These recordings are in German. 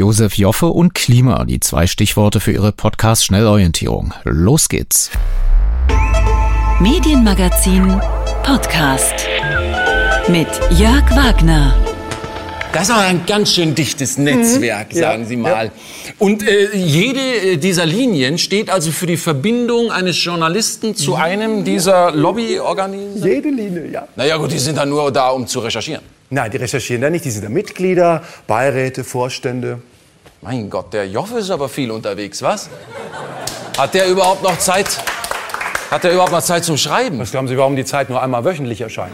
Josef Joffe und Klima, die zwei Stichworte für Ihre Podcast-Schnellorientierung. Los geht's. Medienmagazin Podcast mit Jörg Wagner. Das ist aber ein ganz schön dichtes Netzwerk, mhm. sagen ja, Sie mal. Ja. Und äh, jede äh, dieser Linien steht also für die Verbindung eines Journalisten zu einem dieser Lobbyorganisationen? Jede Linie, ja. Naja gut, die sind dann nur da, um zu recherchieren. Nein, die recherchieren da nicht. Die sind da Mitglieder, Beiräte, Vorstände. Mein Gott, der Joffe ist aber viel unterwegs, was? Hat der überhaupt noch Zeit? Hat der überhaupt noch Zeit zum Schreiben? Was glauben Sie, warum die Zeit nur einmal wöchentlich erscheint?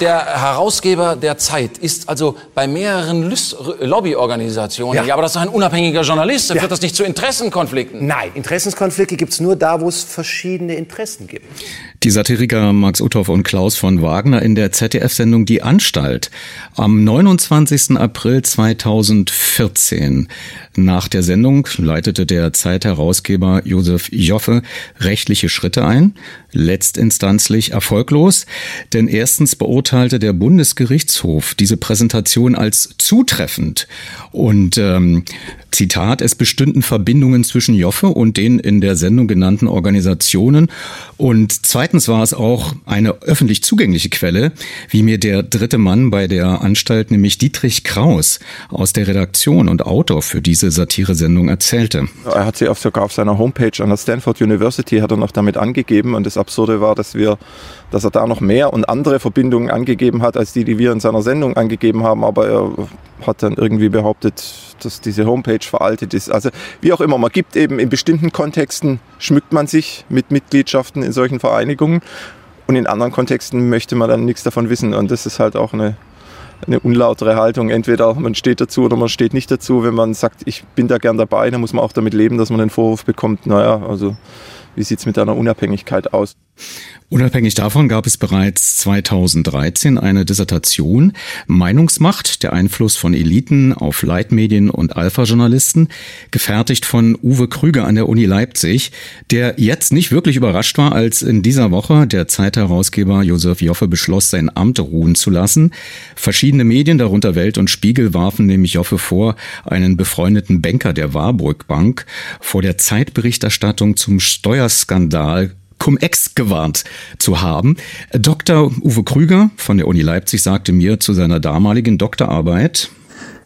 der Herausgeber der Zeit ist also bei mehreren Lobbyorganisationen. Ja. ja. aber das ist ein unabhängiger Journalist. Da ja. führt das nicht zu Interessenkonflikten. Nein, Interessenskonflikte gibt es nur da, wo es verschiedene Interessen gibt. Die Satiriker Max Uthoff und Klaus von Wagner in der ZDF-Sendung Die Anstalt am 29. April 2014. Nach der Sendung leitete der Zeitherausgeber Josef Joffe rechtliche Schritte ein, letztinstanzlich erfolglos, denn erstens beurteilte der Bundesgerichtshof diese Präsentation als zutreffend und ähm, Zitat, es bestünden Verbindungen zwischen Joffe und den in der Sendung genannten Organisationen. Und zweitens war es auch eine öffentlich zugängliche Quelle, wie mir der dritte Mann bei der Anstalt, nämlich Dietrich Kraus aus der Redaktion und Autor für diese Satire-Sendung erzählte. Er hat sie sogar auf seiner Homepage an der Stanford University hat er noch damit angegeben. Und das Absurde war, dass wir, dass er da noch mehr und andere Verbindungen angegeben hat, als die, die wir in seiner Sendung angegeben haben. Aber er hat dann irgendwie behauptet, dass diese Homepage veraltet ist. Also wie auch immer, man gibt eben in bestimmten Kontexten, schmückt man sich mit Mitgliedschaften in solchen Vereinigungen und in anderen Kontexten möchte man dann nichts davon wissen. Und das ist halt auch eine, eine unlautere Haltung. Entweder man steht dazu oder man steht nicht dazu. Wenn man sagt, ich bin da gern dabei, dann muss man auch damit leben, dass man den Vorwurf bekommt, naja, also wie sieht es mit deiner Unabhängigkeit aus? Unabhängig davon gab es bereits 2013 eine Dissertation Meinungsmacht, der Einfluss von Eliten auf Leitmedien und Alpha-Journalisten, gefertigt von Uwe Krüger an der Uni Leipzig, der jetzt nicht wirklich überrascht war, als in dieser Woche der Zeitherausgeber Josef Joffe beschloss, sein Amt ruhen zu lassen. Verschiedene Medien, darunter Welt und Spiegel, warfen nämlich Joffe vor, einen befreundeten Banker der Warburg Bank vor der Zeitberichterstattung zum Steuerskandal Cum-Ex gewarnt zu haben. Dr. Uwe Krüger von der Uni Leipzig sagte mir zu seiner damaligen Doktorarbeit,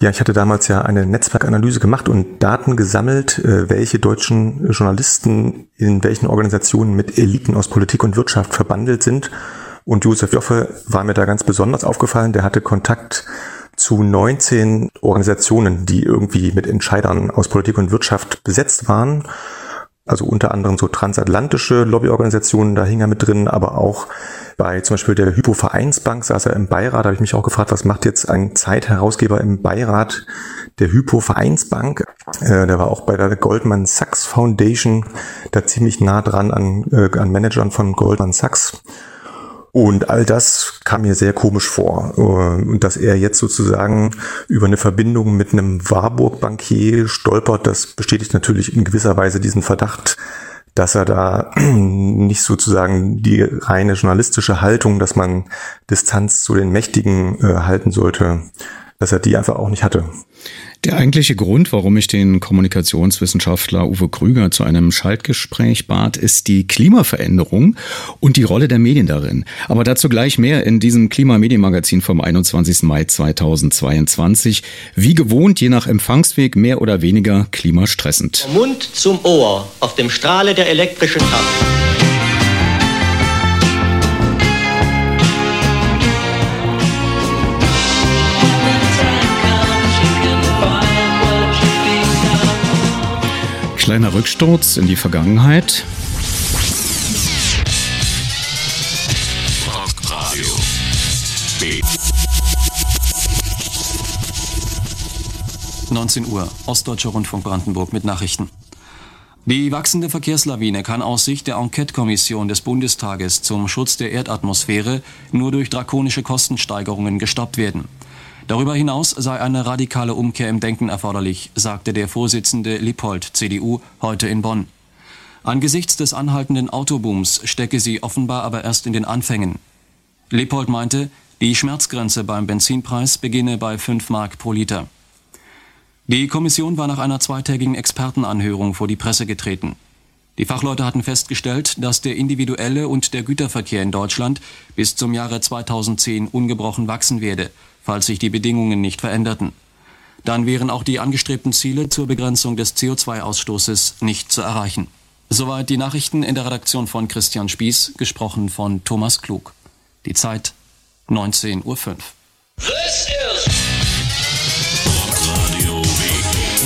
ja, ich hatte damals ja eine Netzwerkanalyse gemacht und Daten gesammelt, äh, welche deutschen Journalisten in welchen Organisationen mit Eliten aus Politik und Wirtschaft verbandelt sind. Und Josef Joffe war mir da ganz besonders aufgefallen. Der hatte Kontakt zu 19 Organisationen, die irgendwie mit Entscheidern aus Politik und Wirtschaft besetzt waren also unter anderem so transatlantische Lobbyorganisationen, da hing er mit drin, aber auch bei zum Beispiel der Hypo-Vereinsbank saß er im Beirat. Da habe ich mich auch gefragt, was macht jetzt ein Zeitherausgeber im Beirat der Hypo-Vereinsbank? Äh, der war auch bei der Goldman Sachs Foundation da ziemlich nah dran an, äh, an Managern von Goldman Sachs. Und all das kam mir sehr komisch vor. Äh, und dass er jetzt sozusagen über eine Verbindung mit einem Warburg-Bankier stolpert, das bestätigt natürlich in gewisser Weise diesen Verdacht, dass er da nicht sozusagen die reine journalistische Haltung, dass man Distanz zu den Mächtigen äh, halten sollte, dass er die einfach auch nicht hatte. Der eigentliche Grund, warum ich den Kommunikationswissenschaftler Uwe Krüger zu einem Schaltgespräch bat, ist die Klimaveränderung und die Rolle der Medien darin. Aber dazu gleich mehr in diesem Klimamedienmagazin vom 21. Mai 2022. Wie gewohnt, je nach Empfangsweg mehr oder weniger klimastressend. Mund zum Ohr auf dem Strahle der elektrischen Kraft. Kleiner Rücksturz in die Vergangenheit. B. 19 Uhr, Ostdeutscher Rundfunk Brandenburg mit Nachrichten. Die wachsende Verkehrslawine kann aus Sicht der Enquete-Kommission des Bundestages zum Schutz der Erdatmosphäre nur durch drakonische Kostensteigerungen gestoppt werden. Darüber hinaus sei eine radikale Umkehr im Denken erforderlich, sagte der Vorsitzende Lippold, CDU, heute in Bonn. Angesichts des anhaltenden Autobooms stecke sie offenbar aber erst in den Anfängen. Leopold meinte, die Schmerzgrenze beim Benzinpreis beginne bei 5 Mark pro Liter. Die Kommission war nach einer zweitägigen Expertenanhörung vor die Presse getreten. Die Fachleute hatten festgestellt, dass der individuelle und der Güterverkehr in Deutschland bis zum Jahre 2010 ungebrochen wachsen werde, falls sich die Bedingungen nicht veränderten. Dann wären auch die angestrebten Ziele zur Begrenzung des CO2-Ausstoßes nicht zu erreichen. Soweit die Nachrichten in der Redaktion von Christian Spieß, gesprochen von Thomas Klug. Die Zeit 19.05 Uhr.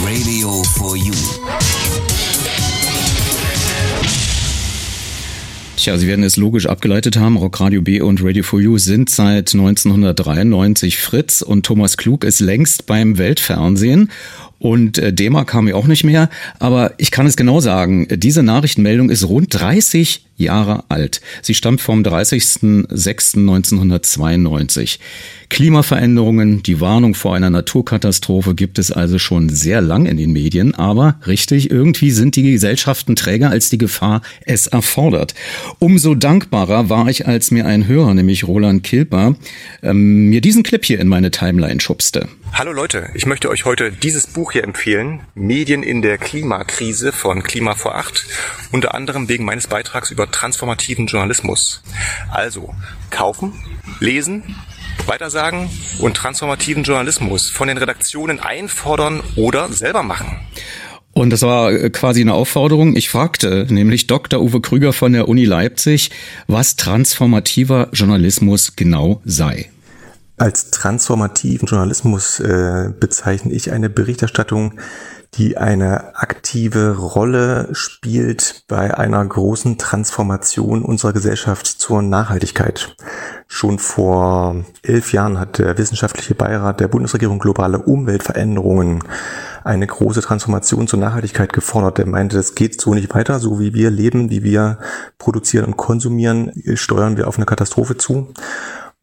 Radio for You. Tja, Sie werden es logisch abgeleitet haben. Rockradio B und Radio for You sind seit 1993 Fritz und Thomas Klug ist längst beim Weltfernsehen und äh, DEMA kam ja auch nicht mehr. Aber ich kann es genau sagen, diese Nachrichtenmeldung ist rund 30 Jahre alt. Sie stammt vom 30.06.1992. Klimaveränderungen, die Warnung vor einer Naturkatastrophe gibt es also schon sehr lang in den Medien. Aber richtig, irgendwie sind die Gesellschaften träger, als die Gefahr es erfordert. Umso dankbarer war ich, als mir ein Hörer, nämlich Roland Kilper, ähm, mir diesen Clip hier in meine Timeline schubste. Hallo Leute, ich möchte euch heute dieses Buch hier empfehlen, Medien in der Klimakrise von Klima vor Acht, unter anderem wegen meines Beitrags über transformativen Journalismus. Also, kaufen, lesen, weitersagen und transformativen Journalismus von den Redaktionen einfordern oder selber machen. Und das war äh, quasi eine Aufforderung. Ich fragte nämlich Dr. Uwe Krüger von der Uni Leipzig, was transformativer Journalismus genau sei. Als transformativen Journalismus äh, bezeichne ich eine Berichterstattung, die eine aktive Rolle spielt bei einer großen Transformation unserer Gesellschaft zur Nachhaltigkeit. Schon vor elf Jahren hat der wissenschaftliche Beirat der Bundesregierung globale Umweltveränderungen eine große Transformation zur Nachhaltigkeit gefordert. Der meinte, es geht so nicht weiter, so wie wir leben, wie wir produzieren und konsumieren, steuern wir auf eine Katastrophe zu.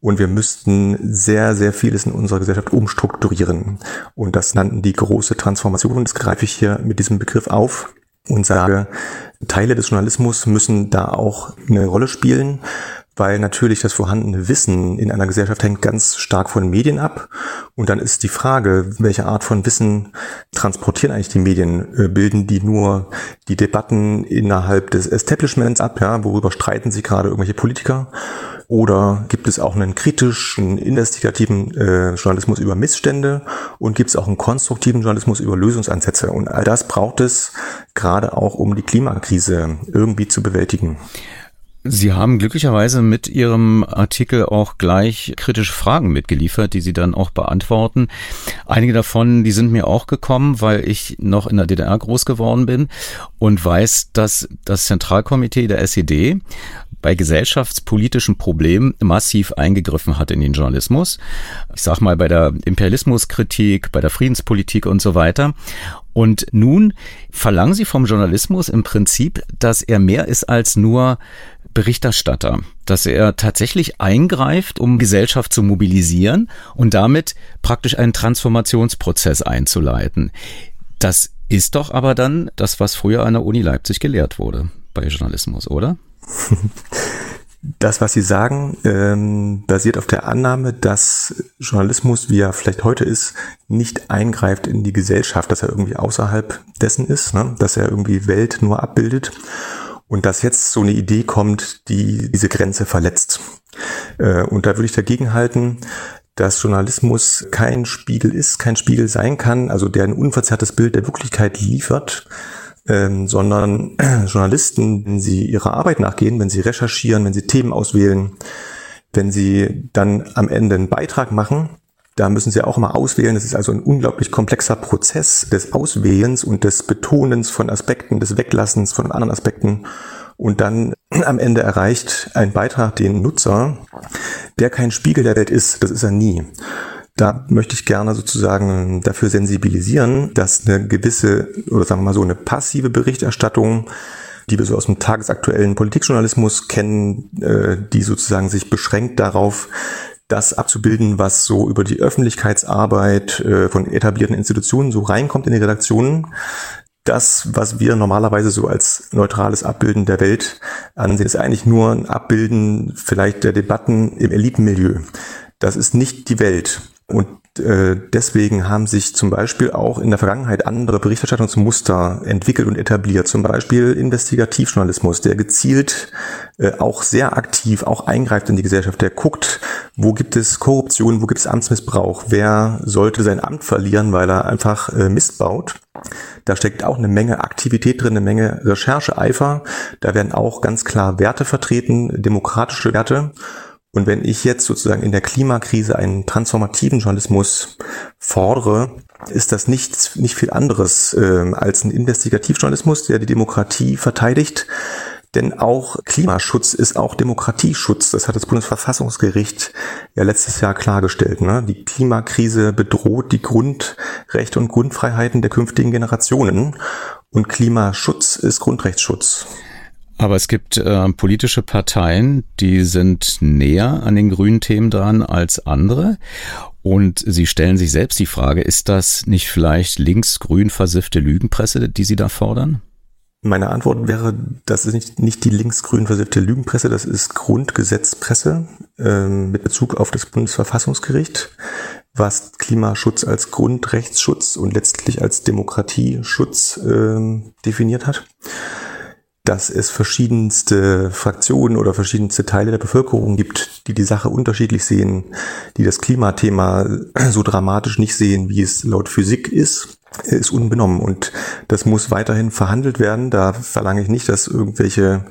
Und wir müssten sehr, sehr vieles in unserer Gesellschaft umstrukturieren. Und das nannten die große Transformation. Das greife ich hier mit diesem Begriff auf und sage, Teile des Journalismus müssen da auch eine Rolle spielen, weil natürlich das vorhandene Wissen in einer Gesellschaft hängt ganz stark von Medien ab. Und dann ist die Frage, welche Art von Wissen transportieren eigentlich die Medien? Äh, bilden die nur die Debatten innerhalb des Establishments ab? Ja, worüber streiten sich gerade irgendwelche Politiker? Oder gibt es auch einen kritischen, investigativen äh, Journalismus über Missstände und gibt es auch einen konstruktiven Journalismus über Lösungsansätze? Und all das braucht es gerade auch, um die Klimakrise irgendwie zu bewältigen. Sie haben glücklicherweise mit Ihrem Artikel auch gleich kritische Fragen mitgeliefert, die Sie dann auch beantworten. Einige davon, die sind mir auch gekommen, weil ich noch in der DDR groß geworden bin und weiß, dass das Zentralkomitee der SED bei gesellschaftspolitischen Problemen massiv eingegriffen hat in den Journalismus. Ich sag mal bei der Imperialismuskritik, bei der Friedenspolitik und so weiter. Und nun verlangen sie vom Journalismus im Prinzip, dass er mehr ist als nur Berichterstatter, dass er tatsächlich eingreift, um Gesellschaft zu mobilisieren und damit praktisch einen Transformationsprozess einzuleiten. Das ist doch aber dann das, was früher an der Uni Leipzig gelehrt wurde bei Journalismus, oder? Das, was Sie sagen, ähm, basiert auf der Annahme, dass Journalismus, wie er vielleicht heute ist, nicht eingreift in die Gesellschaft, dass er irgendwie außerhalb dessen ist, ne? dass er irgendwie Welt nur abbildet und dass jetzt so eine Idee kommt, die diese Grenze verletzt. Äh, und da würde ich dagegen halten, dass Journalismus kein Spiegel ist, kein Spiegel sein kann, also der ein unverzerrtes Bild der Wirklichkeit liefert, ähm, sondern Journalisten, wenn sie ihrer Arbeit nachgehen, wenn sie recherchieren, wenn sie Themen auswählen, wenn sie dann am Ende einen Beitrag machen, da müssen Sie auch immer auswählen. Das ist also ein unglaublich komplexer Prozess des Auswählens und des Betonens von Aspekten, des Weglassens von anderen Aspekten. Und dann am Ende erreicht ein Beitrag den Nutzer, der kein Spiegel der Welt ist. Das ist er nie. Da möchte ich gerne sozusagen dafür sensibilisieren, dass eine gewisse, oder sagen wir mal so, eine passive Berichterstattung die wir so aus dem tagesaktuellen Politikjournalismus kennen, äh, die sozusagen sich beschränkt darauf, das abzubilden, was so über die Öffentlichkeitsarbeit äh, von etablierten Institutionen so reinkommt in die Redaktionen, das, was wir normalerweise so als neutrales Abbilden der Welt ansehen, ist eigentlich nur ein Abbilden vielleicht der Debatten im Elitenmilieu. Das ist nicht die Welt. Und deswegen haben sich zum Beispiel auch in der Vergangenheit andere Berichterstattungsmuster entwickelt und etabliert. Zum Beispiel Investigativjournalismus, der gezielt äh, auch sehr aktiv auch eingreift in die Gesellschaft. Der guckt, wo gibt es Korruption, wo gibt es Amtsmissbrauch, wer sollte sein Amt verlieren, weil er einfach äh, Mist baut. Da steckt auch eine Menge Aktivität drin, eine Menge Rechercheeifer. Da werden auch ganz klar Werte vertreten, demokratische Werte. Und wenn ich jetzt sozusagen in der Klimakrise einen transformativen Journalismus fordere, ist das nichts, nicht viel anderes äh, als ein Investigativjournalismus, der die Demokratie verteidigt. Denn auch Klimaschutz ist auch Demokratieschutz. Das hat das Bundesverfassungsgericht ja letztes Jahr klargestellt. Ne? Die Klimakrise bedroht die Grundrechte und Grundfreiheiten der künftigen Generationen. Und Klimaschutz ist Grundrechtsschutz. Aber es gibt äh, politische Parteien, die sind näher an den grünen Themen dran als andere. Und sie stellen sich selbst die Frage, ist das nicht vielleicht links-grün versiffte Lügenpresse, die sie da fordern? Meine Antwort wäre, das ist nicht, nicht die linksgrün versiffte Lügenpresse, das ist Grundgesetzpresse ähm, mit Bezug auf das Bundesverfassungsgericht, was Klimaschutz als Grundrechtsschutz und letztlich als Demokratieschutz ähm, definiert hat dass es verschiedenste Fraktionen oder verschiedenste Teile der Bevölkerung gibt, die die Sache unterschiedlich sehen, die das Klimathema so dramatisch nicht sehen, wie es laut Physik ist, ist unbenommen. Und das muss weiterhin verhandelt werden. Da verlange ich nicht, dass irgendwelche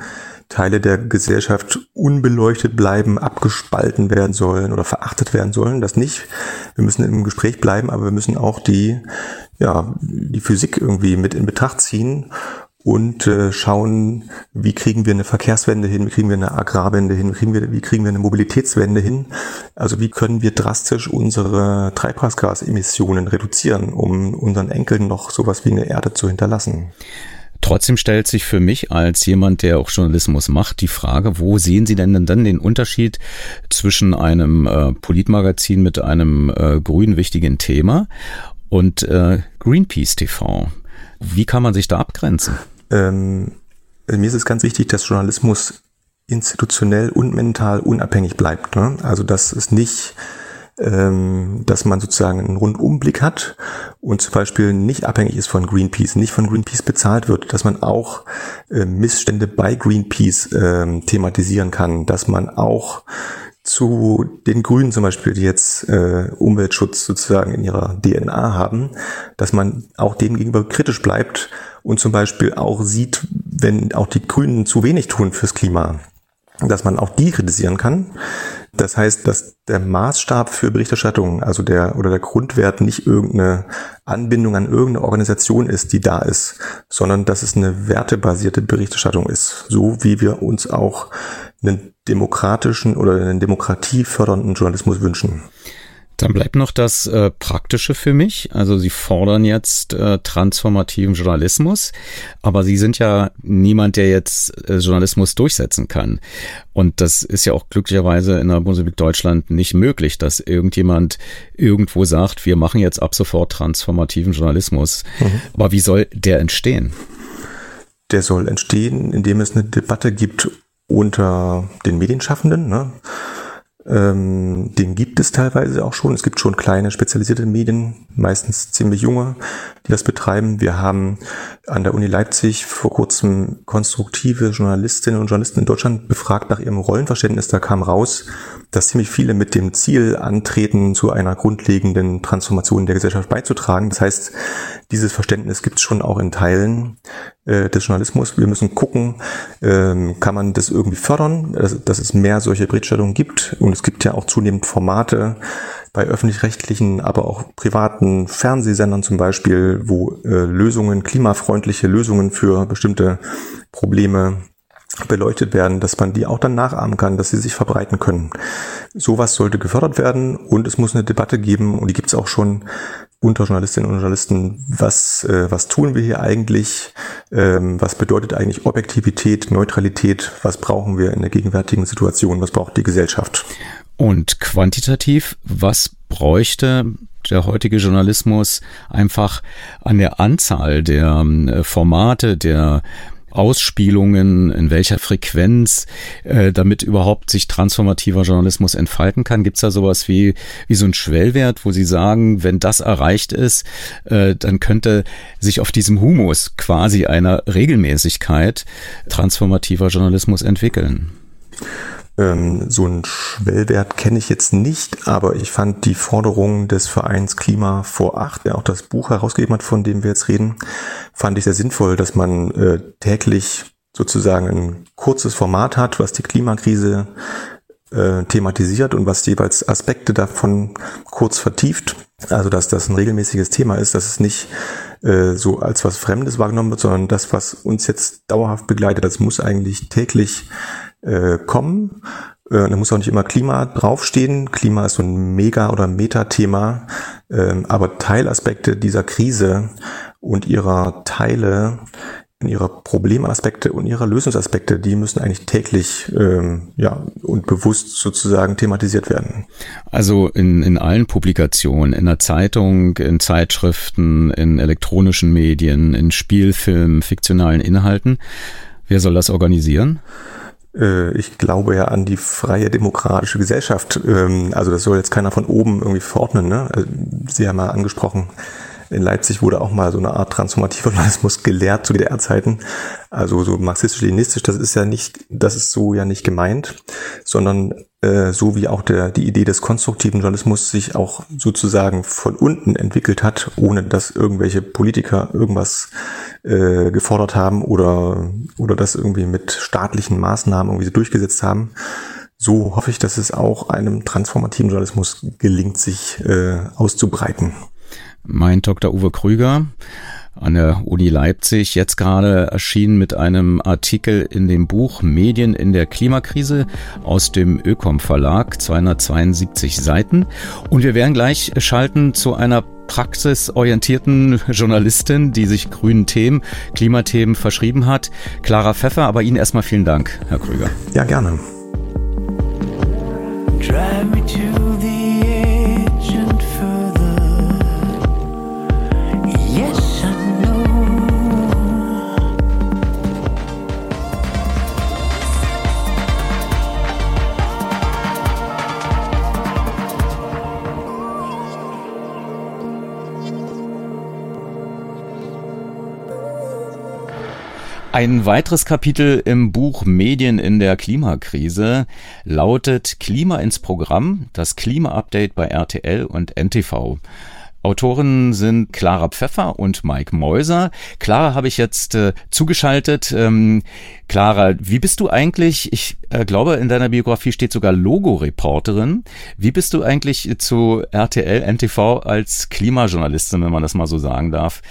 Teile der Gesellschaft unbeleuchtet bleiben, abgespalten werden sollen oder verachtet werden sollen. Das nicht. Wir müssen im Gespräch bleiben, aber wir müssen auch die, ja, die Physik irgendwie mit in Betracht ziehen und äh, schauen, wie kriegen wir eine Verkehrswende hin, wie kriegen wir eine Agrarwende hin, wie kriegen wir, wie kriegen wir eine Mobilitätswende hin. Also wie können wir drastisch unsere Treibhausgasemissionen reduzieren, um unseren Enkeln noch sowas wie eine Erde zu hinterlassen. Trotzdem stellt sich für mich als jemand, der auch Journalismus macht, die Frage, wo sehen Sie denn dann den Unterschied zwischen einem äh, Politmagazin mit einem äh, grün wichtigen Thema und äh, Greenpeace TV? Wie kann man sich da abgrenzen? Ähm, mir ist es ganz wichtig, dass Journalismus institutionell und mental unabhängig bleibt. Ne? Also dass es nicht, ähm, dass man sozusagen einen Rundumblick hat und zum Beispiel nicht abhängig ist von Greenpeace, nicht von Greenpeace bezahlt wird, dass man auch äh, Missstände bei Greenpeace äh, thematisieren kann, dass man auch zu den Grünen zum Beispiel, die jetzt äh, Umweltschutz sozusagen in ihrer DNA haben, dass man auch dem gegenüber kritisch bleibt und zum Beispiel auch sieht, wenn auch die Grünen zu wenig tun fürs Klima, dass man auch die kritisieren kann. Das heißt, dass der Maßstab für Berichterstattung, also der oder der Grundwert nicht irgendeine Anbindung an irgendeine Organisation ist, die da ist, sondern dass es eine wertebasierte Berichterstattung ist, so wie wir uns auch einen demokratischen oder einen demokratiefördernden Journalismus wünschen. Dann bleibt noch das äh, Praktische für mich. Also Sie fordern jetzt äh, transformativen Journalismus, aber Sie sind ja niemand, der jetzt äh, Journalismus durchsetzen kann. Und das ist ja auch glücklicherweise in der Bundesrepublik Deutschland nicht möglich, dass irgendjemand irgendwo sagt, wir machen jetzt ab sofort transformativen Journalismus. Mhm. Aber wie soll der entstehen? Der soll entstehen, indem es eine Debatte gibt unter den Medienschaffenden. Ne? Ähm, den gibt es teilweise auch schon. Es gibt schon kleine spezialisierte Medien, meistens ziemlich junge, die das betreiben. Wir haben an der Uni Leipzig vor kurzem konstruktive Journalistinnen und Journalisten in Deutschland befragt nach ihrem Rollenverständnis. Da kam raus, dass ziemlich viele mit dem Ziel antreten, zu einer grundlegenden Transformation der Gesellschaft beizutragen. Das heißt, dieses Verständnis gibt es schon auch in Teilen äh, des Journalismus. Wir müssen gucken, ähm, kann man das irgendwie fördern, dass, es mehr solche Berichterstattungen gibt. Und es gibt ja auch zunehmend Formate bei öffentlich-rechtlichen, aber auch privaten Fernsehsendern zum Beispiel, wo äh, Lösungen, klimafreundliche Lösungen für bestimmte Probleme beleuchtet werden, dass man die auch dann nachahmen kann, dass sie sich verbreiten können. Sowas sollte gefördert werden und es muss eine Debatte geben und die gibt es auch schon unter Journalistinnen und Journalisten, was, äh, was tun wir hier eigentlich, ähm, was bedeutet eigentlich Objektivität, Neutralität, was brauchen wir in der gegenwärtigen Situation, was braucht die Gesellschaft. Und quantitativ, was bräuchte der heutige Journalismus einfach an der Anzahl der äh, Formate, der Ausspielungen, in welcher Frequenz, äh, damit überhaupt sich transformativer Journalismus entfalten kann? Gibt es da sowas wie, wie so ein Schwellwert, wo Sie sagen, wenn das erreicht ist, äh, dann könnte sich auf diesem Humus quasi einer Regelmäßigkeit transformativer Journalismus entwickeln? Ähm, so einen Schwellwert kenne ich jetzt nicht, aber ich fand die Forderung des Vereins Klima vor acht, der auch das Buch herausgegeben hat, von dem wir jetzt reden, fand ich sehr sinnvoll, dass man äh, täglich sozusagen ein kurzes Format hat, was die Klimakrise äh, thematisiert und was jeweils Aspekte davon kurz vertieft. Also dass das ein regelmäßiges Thema ist, dass es nicht äh, so als was Fremdes wahrgenommen wird, sondern das, was uns jetzt dauerhaft begleitet, das muss eigentlich täglich äh, kommen. Äh, da muss auch nicht immer Klima draufstehen. Klima ist so ein Mega- oder Metathema. Ähm, aber Teilaspekte dieser Krise und ihrer Teile, ihrer Problemaspekte und ihrer Lösungsaspekte, die müssen eigentlich täglich ähm, ja, und bewusst sozusagen thematisiert werden. Also in, in allen Publikationen, in der Zeitung, in Zeitschriften, in elektronischen Medien, in Spielfilmen, fiktionalen Inhalten. Wer soll das organisieren? Äh, ich glaube ja an die freie demokratische Gesellschaft. Ähm, also das soll jetzt keiner von oben irgendwie verordnen. Ne? Also, Sie haben ja angesprochen, in Leipzig wurde auch mal so eine Art transformativer Journalismus gelehrt zu DDR-Zeiten. Also so marxistisch-leninistisch, das ist ja nicht, das ist so ja nicht gemeint, sondern äh, so wie auch der, die Idee des konstruktiven Journalismus sich auch sozusagen von unten entwickelt hat, ohne dass irgendwelche Politiker irgendwas äh, gefordert haben oder, oder das irgendwie mit staatlichen Maßnahmen irgendwie so durchgesetzt haben. So hoffe ich, dass es auch einem transformativen Journalismus gelingt, sich äh, auszubreiten. Mein Dr. Uwe Krüger an der Uni Leipzig jetzt gerade erschienen mit einem Artikel in dem Buch Medien in der Klimakrise aus dem Ökom Verlag, 272 Seiten. Und wir werden gleich schalten zu einer praxisorientierten Journalistin, die sich grünen Themen, Klimathemen verschrieben hat. Clara Pfeffer, aber Ihnen erstmal vielen Dank, Herr Krüger. Ja, gerne. Drive me to Ein weiteres Kapitel im Buch Medien in der Klimakrise lautet Klima ins Programm, das Klima-Update bei RTL und NTV. Autoren sind Clara Pfeffer und Mike Mäuser. Clara habe ich jetzt äh, zugeschaltet. Ähm, Clara, wie bist du eigentlich, ich äh, glaube, in deiner Biografie steht sogar Logo-Reporterin. Wie bist du eigentlich zu RTL, NTV als Klimajournalistin, wenn man das mal so sagen darf,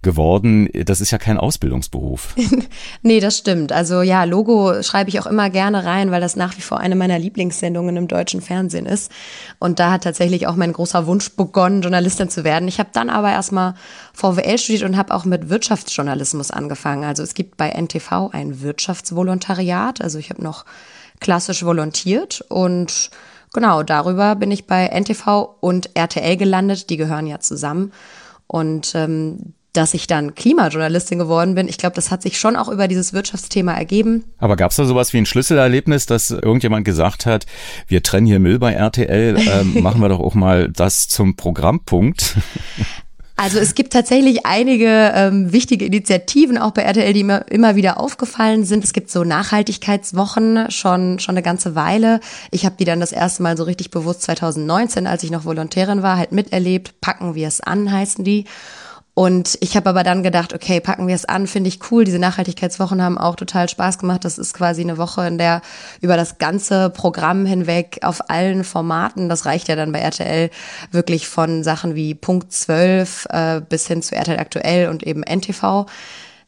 geworden? Das ist ja kein Ausbildungsberuf. nee, das stimmt. Also ja, Logo schreibe ich auch immer gerne rein, weil das nach wie vor eine meiner Lieblingssendungen im deutschen Fernsehen ist. Und da hat tatsächlich auch mein großer Wunsch begonnen, Journalistin zu werden. Ich habe dann aber erstmal VWL studiert und habe auch mit Wirtschaftsjournalismus angefangen. Also es gibt bei NTV ein Wirtschaftsvolontariat. Also ich habe noch klassisch volontiert und genau darüber bin ich bei NTV und RTL gelandet. Die gehören ja zusammen. Und ähm, dass ich dann Klimajournalistin geworden bin. Ich glaube, das hat sich schon auch über dieses Wirtschaftsthema ergeben. Aber gab es da sowas wie ein Schlüsselerlebnis, dass irgendjemand gesagt hat, wir trennen hier Müll bei RTL, äh, machen wir doch auch mal das zum Programmpunkt? Also es gibt tatsächlich einige ähm, wichtige Initiativen auch bei RTL, die mir immer wieder aufgefallen sind. Es gibt so Nachhaltigkeitswochen schon schon eine ganze Weile. Ich habe die dann das erste Mal so richtig bewusst 2019, als ich noch Volontärin war, halt miterlebt. Packen wir es an, heißen die. Und ich habe aber dann gedacht, okay, packen wir es an, finde ich cool. Diese Nachhaltigkeitswochen haben auch total Spaß gemacht. Das ist quasi eine Woche, in der über das ganze Programm hinweg auf allen Formaten, das reicht ja dann bei RTL wirklich von Sachen wie Punkt 12 äh, bis hin zu RTL aktuell und eben NTV,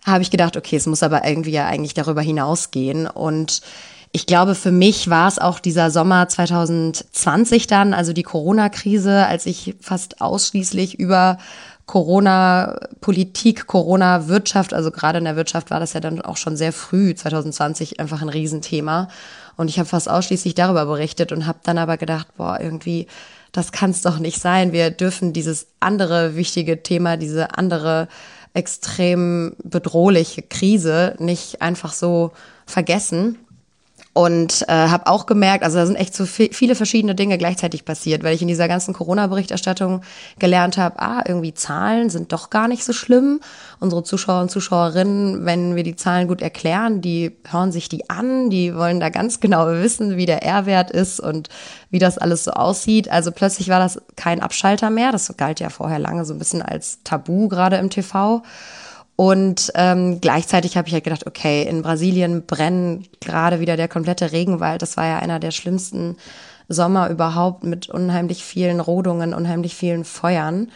habe ich gedacht, okay, es muss aber irgendwie ja eigentlich darüber hinausgehen. Und ich glaube, für mich war es auch dieser Sommer 2020 dann, also die Corona-Krise, als ich fast ausschließlich über Corona-Politik, Corona-Wirtschaft, also gerade in der Wirtschaft war das ja dann auch schon sehr früh, 2020, einfach ein Riesenthema. Und ich habe fast ausschließlich darüber berichtet und habe dann aber gedacht, boah, irgendwie, das kann es doch nicht sein. Wir dürfen dieses andere wichtige Thema, diese andere extrem bedrohliche Krise nicht einfach so vergessen. Und äh, habe auch gemerkt, also da sind echt so viele verschiedene Dinge gleichzeitig passiert, weil ich in dieser ganzen Corona-Berichterstattung gelernt habe, ah, irgendwie Zahlen sind doch gar nicht so schlimm. Unsere Zuschauer und Zuschauerinnen, wenn wir die Zahlen gut erklären, die hören sich die an, die wollen da ganz genau wissen, wie der R-Wert ist und wie das alles so aussieht. Also plötzlich war das kein Abschalter mehr. Das galt ja vorher lange so ein bisschen als Tabu, gerade im TV. Und ähm, gleichzeitig habe ich halt gedacht, okay, in Brasilien brennen gerade wieder der komplette Regenwald. Das war ja einer der schlimmsten Sommer überhaupt mit unheimlich vielen Rodungen, unheimlich vielen Feuern.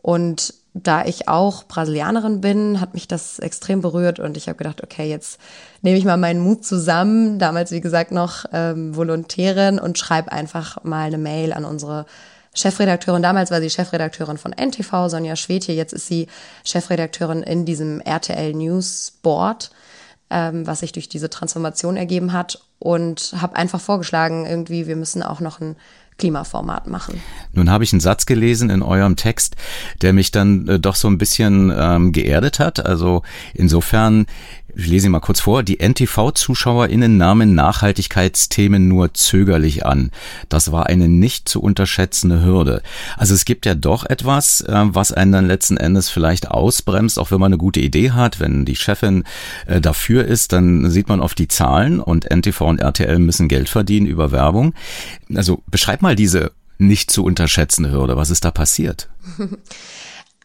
Und da ich auch Brasilianerin bin, hat mich das extrem berührt und ich habe gedacht, okay, jetzt nehme ich mal meinen Mut zusammen, damals wie gesagt noch ähm, Volontärin und schreibe einfach mal eine Mail an unsere Chefredakteurin. Damals war sie Chefredakteurin von NTV, Sonja Schwedje. Jetzt ist sie Chefredakteurin in diesem RTL News Board, ähm, was sich durch diese Transformation ergeben hat. Und habe einfach vorgeschlagen, irgendwie, wir müssen auch noch ein Klimaformat machen. Nun habe ich einen Satz gelesen in eurem Text, der mich dann äh, doch so ein bisschen ähm, geerdet hat. Also insofern, ich lese ihn mal kurz vor, die NTV-ZuschauerInnen nahmen Nachhaltigkeitsthemen nur zögerlich an. Das war eine nicht zu unterschätzende Hürde. Also es gibt ja doch etwas, äh, was einen dann letzten Endes vielleicht ausbremst, auch wenn man eine gute Idee hat. Wenn die Chefin äh, dafür ist, dann sieht man oft die Zahlen und NTV und RTL müssen Geld verdienen über Werbung. Also beschreib mal diese nicht zu unterschätzende Hürde. Was ist da passiert?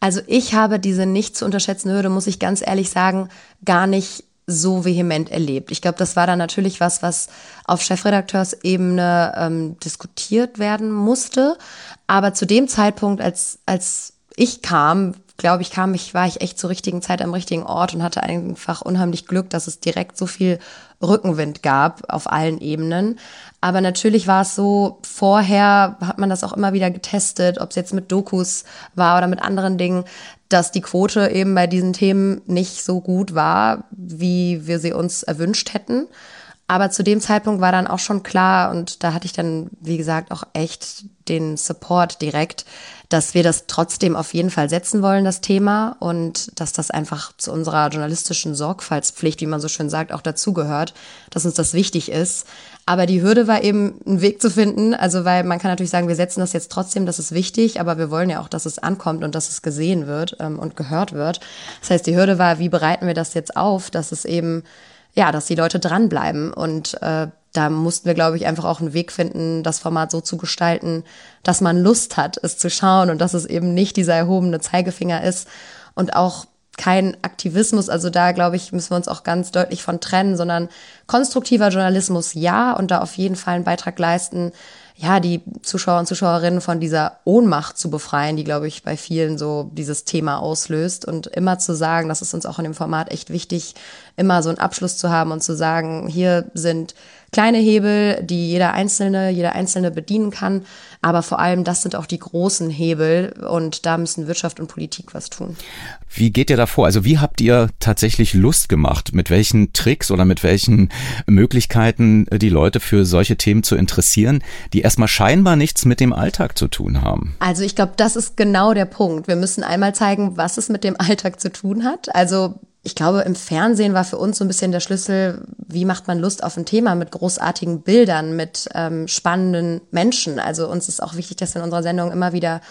Also ich habe diese nicht zu unterschätzende Hürde, muss ich ganz ehrlich sagen, gar nicht so vehement erlebt. Ich glaube, das war dann natürlich was, was auf Chefredakteursebene ähm, diskutiert werden musste. Aber zu dem Zeitpunkt, als, als ich kam, glaube ich, kam ich, war ich echt zur richtigen Zeit am richtigen Ort und hatte einfach unheimlich Glück, dass es direkt so viel Rückenwind gab auf allen Ebenen. Aber natürlich war es so, vorher hat man das auch immer wieder getestet, ob es jetzt mit Dokus war oder mit anderen Dingen, dass die Quote eben bei diesen Themen nicht so gut war, wie wir sie uns erwünscht hätten. Aber zu dem Zeitpunkt war dann auch schon klar und da hatte ich dann, wie gesagt, auch echt den Support direkt, dass wir das trotzdem auf jeden Fall setzen wollen, das Thema, und dass das einfach zu unserer journalistischen Sorgfaltspflicht, wie man so schön sagt, auch dazugehört, dass uns das wichtig ist. Aber die Hürde war eben, einen Weg zu finden. Also, weil man kann natürlich sagen, wir setzen das jetzt trotzdem, das ist wichtig, aber wir wollen ja auch, dass es ankommt und dass es gesehen wird ähm, und gehört wird. Das heißt, die Hürde war, wie bereiten wir das jetzt auf, dass es eben ja, dass die Leute dranbleiben. Und äh, da mussten wir, glaube ich, einfach auch einen Weg finden, das Format so zu gestalten, dass man Lust hat, es zu schauen und dass es eben nicht dieser erhobene Zeigefinger ist und auch kein Aktivismus. Also da, glaube ich, müssen wir uns auch ganz deutlich von trennen, sondern konstruktiver Journalismus ja und da auf jeden Fall einen Beitrag leisten, ja, die Zuschauer und Zuschauerinnen von dieser Ohnmacht zu befreien, die, glaube ich, bei vielen so dieses Thema auslöst und immer zu sagen, das ist uns auch in dem Format echt wichtig, immer so einen Abschluss zu haben und zu sagen, hier sind kleine Hebel, die jeder Einzelne, jeder Einzelne bedienen kann. Aber vor allem, das sind auch die großen Hebel und da müssen Wirtschaft und Politik was tun. Wie geht ihr da vor? Also wie habt ihr tatsächlich Lust gemacht? Mit welchen Tricks oder mit welchen Möglichkeiten die Leute für solche Themen zu interessieren, die erstmal scheinbar nichts mit dem Alltag zu tun haben? Also ich glaube, das ist genau der Punkt. Wir müssen einmal zeigen, was es mit dem Alltag zu tun hat. Also ich glaube, im Fernsehen war für uns so ein bisschen der Schlüssel, wie macht man Lust auf ein Thema mit großartigen Bildern, mit ähm, spannenden Menschen. Also uns ist auch wichtig, dass wir in unserer Sendung immer wieder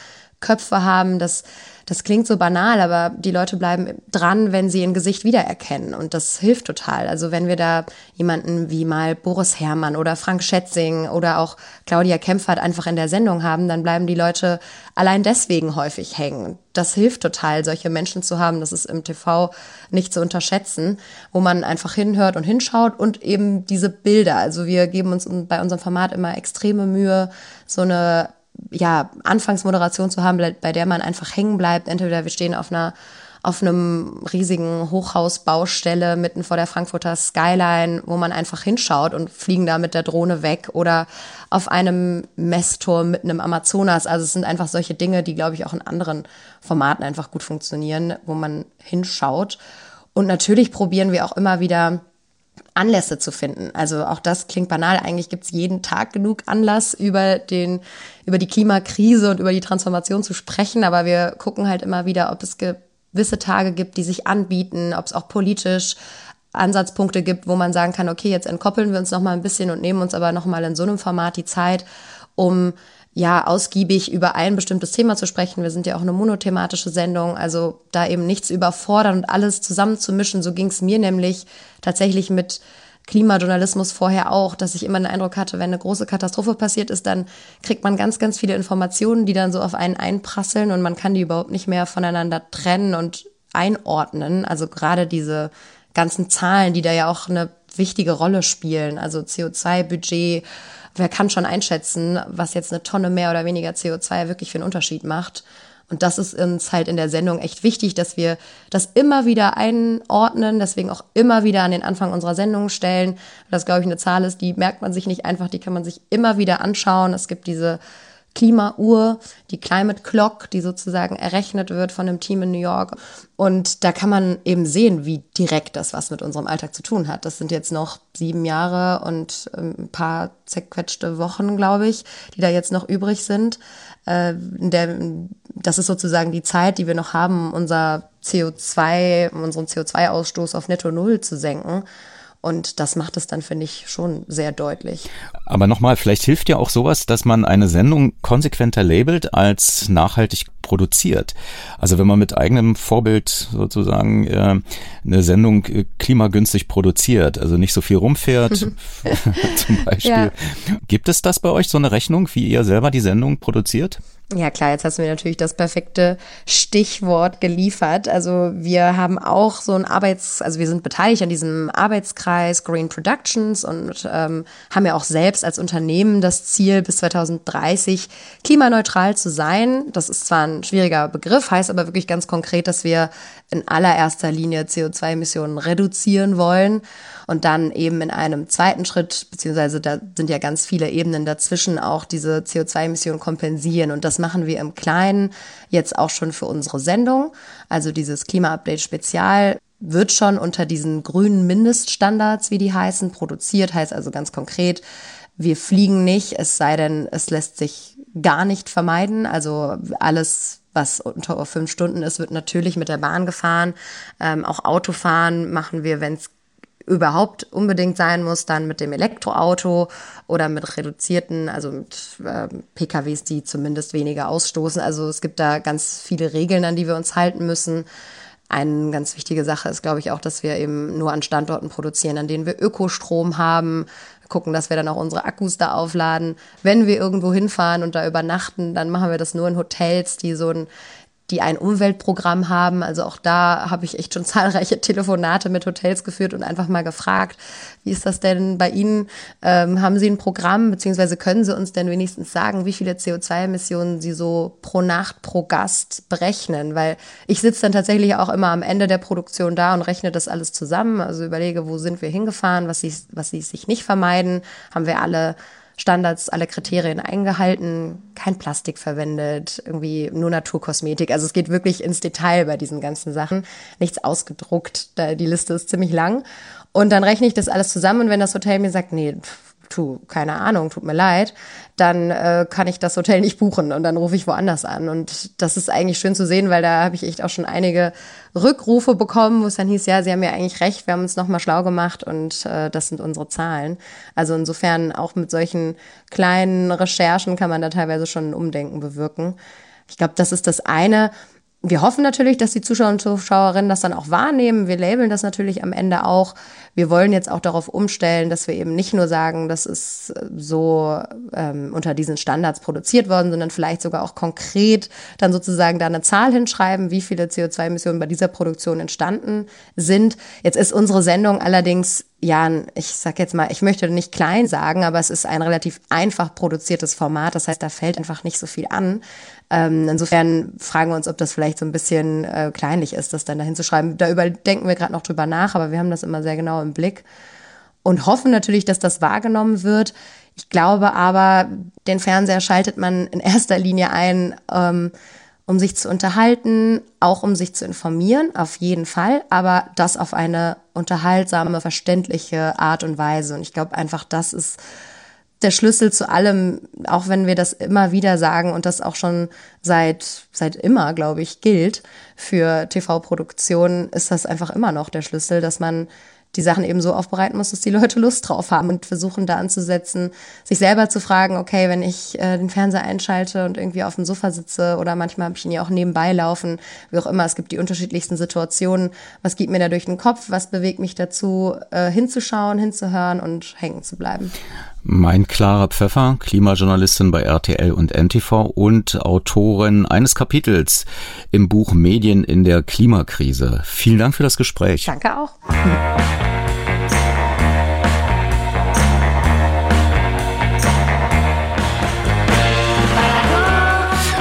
Köpfe haben, dass das klingt so banal, aber die Leute bleiben dran, wenn sie ein Gesicht wiedererkennen. Und das hilft total. Also wenn wir da jemanden wie mal Boris Herrmann oder Frank Schätzing oder auch Claudia Kempfert einfach in der Sendung haben, dann bleiben die Leute allein deswegen häufig hängen. Das hilft total, solche Menschen zu haben. Das ist im TV nicht zu unterschätzen, wo man einfach hinhört und hinschaut und eben diese Bilder. Also wir geben uns bei unserem Format immer extreme Mühe, so eine ja, Anfangsmoderation zu haben, bei der man einfach hängen bleibt. Entweder wir stehen auf einer auf einem riesigen Hochhausbaustelle mitten vor der Frankfurter Skyline, wo man einfach hinschaut und fliegen da mit der Drohne weg oder auf einem Messturm mitten im Amazonas. Also es sind einfach solche Dinge, die, glaube ich, auch in anderen Formaten einfach gut funktionieren, wo man hinschaut. Und natürlich probieren wir auch immer wieder Anlässe zu finden. Also auch das klingt banal. Eigentlich gibt es jeden Tag genug Anlass, über, den, über die Klimakrise und über die Transformation zu sprechen. Aber wir gucken halt immer wieder, ob es gewisse Tage gibt, die sich anbieten, ob es auch politisch Ansatzpunkte gibt, wo man sagen kann, okay, jetzt entkoppeln wir uns noch mal ein bisschen und nehmen uns aber noch mal in so einem Format die Zeit, um ja ausgiebig über ein bestimmtes Thema zu sprechen. Wir sind ja auch eine monothematische Sendung, also da eben nichts überfordern und alles zusammenzumischen. So ging es mir nämlich tatsächlich mit Klimajournalismus vorher auch, dass ich immer den Eindruck hatte, wenn eine große Katastrophe passiert ist, dann kriegt man ganz, ganz viele Informationen, die dann so auf einen einprasseln und man kann die überhaupt nicht mehr voneinander trennen und einordnen. Also gerade diese ganzen Zahlen, die da ja auch eine wichtige Rolle spielen, also CO2-Budget, wer kann schon einschätzen, was jetzt eine Tonne mehr oder weniger CO2 wirklich für einen Unterschied macht. Und das ist uns halt in der Sendung echt wichtig, dass wir das immer wieder einordnen, deswegen auch immer wieder an den Anfang unserer Sendung stellen. Das, glaube ich, eine Zahl ist, die merkt man sich nicht einfach, die kann man sich immer wieder anschauen. Es gibt diese Klimauhr, die Climate Clock, die sozusagen errechnet wird von einem Team in New York. Und da kann man eben sehen, wie direkt das was mit unserem Alltag zu tun hat. Das sind jetzt noch sieben Jahre und ähm, ein paar zerquetschte Wochen, glaube ich, die da jetzt noch übrig sind. Äh, der, das ist sozusagen die Zeit, die wir noch haben, unser CO2, unseren CO2-Ausstoß auf Netto Null zu senken. Und das macht es dann, finde ich, schon sehr deutlich. Aber nochmal, vielleicht hilft ja auch sowas, dass man eine Sendung konsequenter labelt als nachhaltig produziert. Also wenn man mit eigenem Vorbild sozusagen äh, eine Sendung äh, klimagünstig produziert, also nicht so viel rumfährt zum Beispiel. Ja. Gibt es das bei euch, so eine Rechnung, wie ihr selber die Sendung produziert? Ja klar, jetzt hast du mir natürlich das perfekte Stichwort geliefert. Also wir haben auch so ein Arbeits, also wir sind beteiligt an diesem Arbeitskreis Green Productions und ähm, haben ja auch selbst als Unternehmen das Ziel, bis 2030 klimaneutral zu sein. Das ist zwar ein schwieriger Begriff, heißt aber wirklich ganz konkret, dass wir in allererster Linie CO2-Emissionen reduzieren wollen und dann eben in einem zweiten Schritt, beziehungsweise da sind ja ganz viele Ebenen dazwischen, auch diese CO2-Emissionen kompensieren. Und das machen wir im Kleinen jetzt auch schon für unsere Sendung. Also dieses Klima-Update Spezial wird schon unter diesen grünen Mindeststandards, wie die heißen, produziert. Heißt also ganz konkret, wir fliegen nicht, es sei denn, es lässt sich gar nicht vermeiden. Also alles was unter fünf Stunden ist, wird natürlich mit der Bahn gefahren. Ähm, auch Autofahren machen wir, wenn es überhaupt unbedingt sein muss, dann mit dem Elektroauto oder mit reduzierten, also mit äh, PKWs, die zumindest weniger ausstoßen. Also es gibt da ganz viele Regeln, an die wir uns halten müssen. Eine ganz wichtige Sache ist, glaube ich, auch, dass wir eben nur an Standorten produzieren, an denen wir Ökostrom haben, gucken, dass wir dann auch unsere Akkus da aufladen. Wenn wir irgendwo hinfahren und da übernachten, dann machen wir das nur in Hotels, die so ein die ein Umweltprogramm haben. Also auch da habe ich echt schon zahlreiche Telefonate mit Hotels geführt und einfach mal gefragt, wie ist das denn bei Ihnen? Ähm, haben Sie ein Programm, beziehungsweise können Sie uns denn wenigstens sagen, wie viele CO2-Emissionen Sie so pro Nacht, pro Gast berechnen? Weil ich sitze dann tatsächlich auch immer am Ende der Produktion da und rechne das alles zusammen. Also überlege, wo sind wir hingefahren, was sie, was sie sich nicht vermeiden, haben wir alle Standards, alle Kriterien eingehalten, kein Plastik verwendet, irgendwie nur Naturkosmetik. Also es geht wirklich ins Detail bei diesen ganzen Sachen. Nichts ausgedruckt, die Liste ist ziemlich lang. Und dann rechne ich das alles zusammen und wenn das Hotel mir sagt, nee, tu, keine Ahnung, tut mir leid, dann äh, kann ich das Hotel nicht buchen und dann rufe ich woanders an. Und das ist eigentlich schön zu sehen, weil da habe ich echt auch schon einige Rückrufe bekommen, wo es dann hieß, ja, Sie haben ja eigentlich recht, wir haben uns nochmal schlau gemacht und äh, das sind unsere Zahlen. Also insofern auch mit solchen kleinen Recherchen kann man da teilweise schon ein Umdenken bewirken. Ich glaube, das ist das eine wir hoffen natürlich, dass die Zuschauer und Zuschauerinnen das dann auch wahrnehmen. Wir labeln das natürlich am Ende auch. Wir wollen jetzt auch darauf umstellen, dass wir eben nicht nur sagen, das ist so ähm, unter diesen Standards produziert worden, sondern vielleicht sogar auch konkret dann sozusagen da eine Zahl hinschreiben, wie viele CO2-Emissionen bei dieser Produktion entstanden sind. Jetzt ist unsere Sendung allerdings ja, ich sag jetzt mal, ich möchte nicht klein sagen, aber es ist ein relativ einfach produziertes Format. Das heißt, da fällt einfach nicht so viel an. Ähm, insofern fragen wir uns, ob das vielleicht so ein bisschen äh, kleinlich ist, das dann dahin zu schreiben. Da überdenken wir gerade noch drüber nach, aber wir haben das immer sehr genau im Blick und hoffen natürlich, dass das wahrgenommen wird. Ich glaube aber, den Fernseher schaltet man in erster Linie ein, ähm, um sich zu unterhalten, auch um sich zu informieren, auf jeden Fall, aber das auf eine unterhaltsame, verständliche Art und Weise. Und ich glaube einfach, das ist der Schlüssel zu allem, auch wenn wir das immer wieder sagen und das auch schon seit, seit immer, glaube ich, gilt für TV-Produktionen, ist das einfach immer noch der Schlüssel, dass man die Sachen eben so aufbereiten muss, dass die Leute Lust drauf haben und versuchen da anzusetzen, sich selber zu fragen, okay, wenn ich äh, den Fernseher einschalte und irgendwie auf dem Sofa sitze oder manchmal habe ich ihn ja auch nebenbei laufen, wie auch immer, es gibt die unterschiedlichsten Situationen, was geht mir da durch den Kopf, was bewegt mich dazu, äh, hinzuschauen, hinzuhören und hängen zu bleiben. Mein Clara Pfeffer, Klimajournalistin bei RTL und NTV und Autorin eines Kapitels im Buch Medien in der Klimakrise. Vielen Dank für das Gespräch. Danke auch.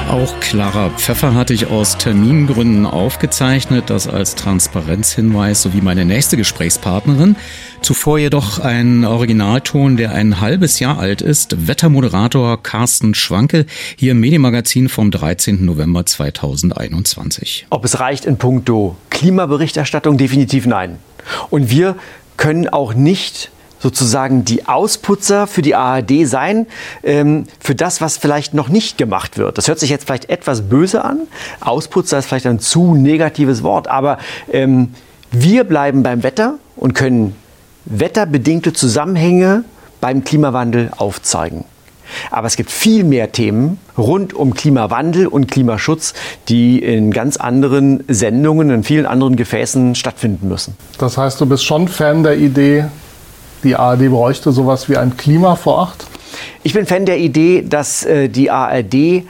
Auch Clara Pfeffer hatte ich aus Termingründen aufgezeichnet, das als Transparenzhinweis sowie meine nächste Gesprächspartnerin. Zuvor jedoch ein Originalton, der ein halbes Jahr alt ist. Wettermoderator Carsten Schwanke hier im Medienmagazin vom 13. November 2021. Ob es reicht in puncto Klimaberichterstattung? Definitiv nein. Und wir können auch nicht sozusagen die Ausputzer für die ARD sein, ähm, für das, was vielleicht noch nicht gemacht wird. Das hört sich jetzt vielleicht etwas böse an. Ausputzer ist vielleicht ein zu negatives Wort, aber ähm, wir bleiben beim Wetter und können wetterbedingte Zusammenhänge beim Klimawandel aufzeigen. Aber es gibt viel mehr Themen rund um Klimawandel und Klimaschutz, die in ganz anderen Sendungen, in vielen anderen Gefäßen stattfinden müssen. Das heißt, du bist schon Fan der Idee, die ARD bräuchte sowas wie ein Klima vor acht? Ich bin Fan der Idee, dass äh, die ARD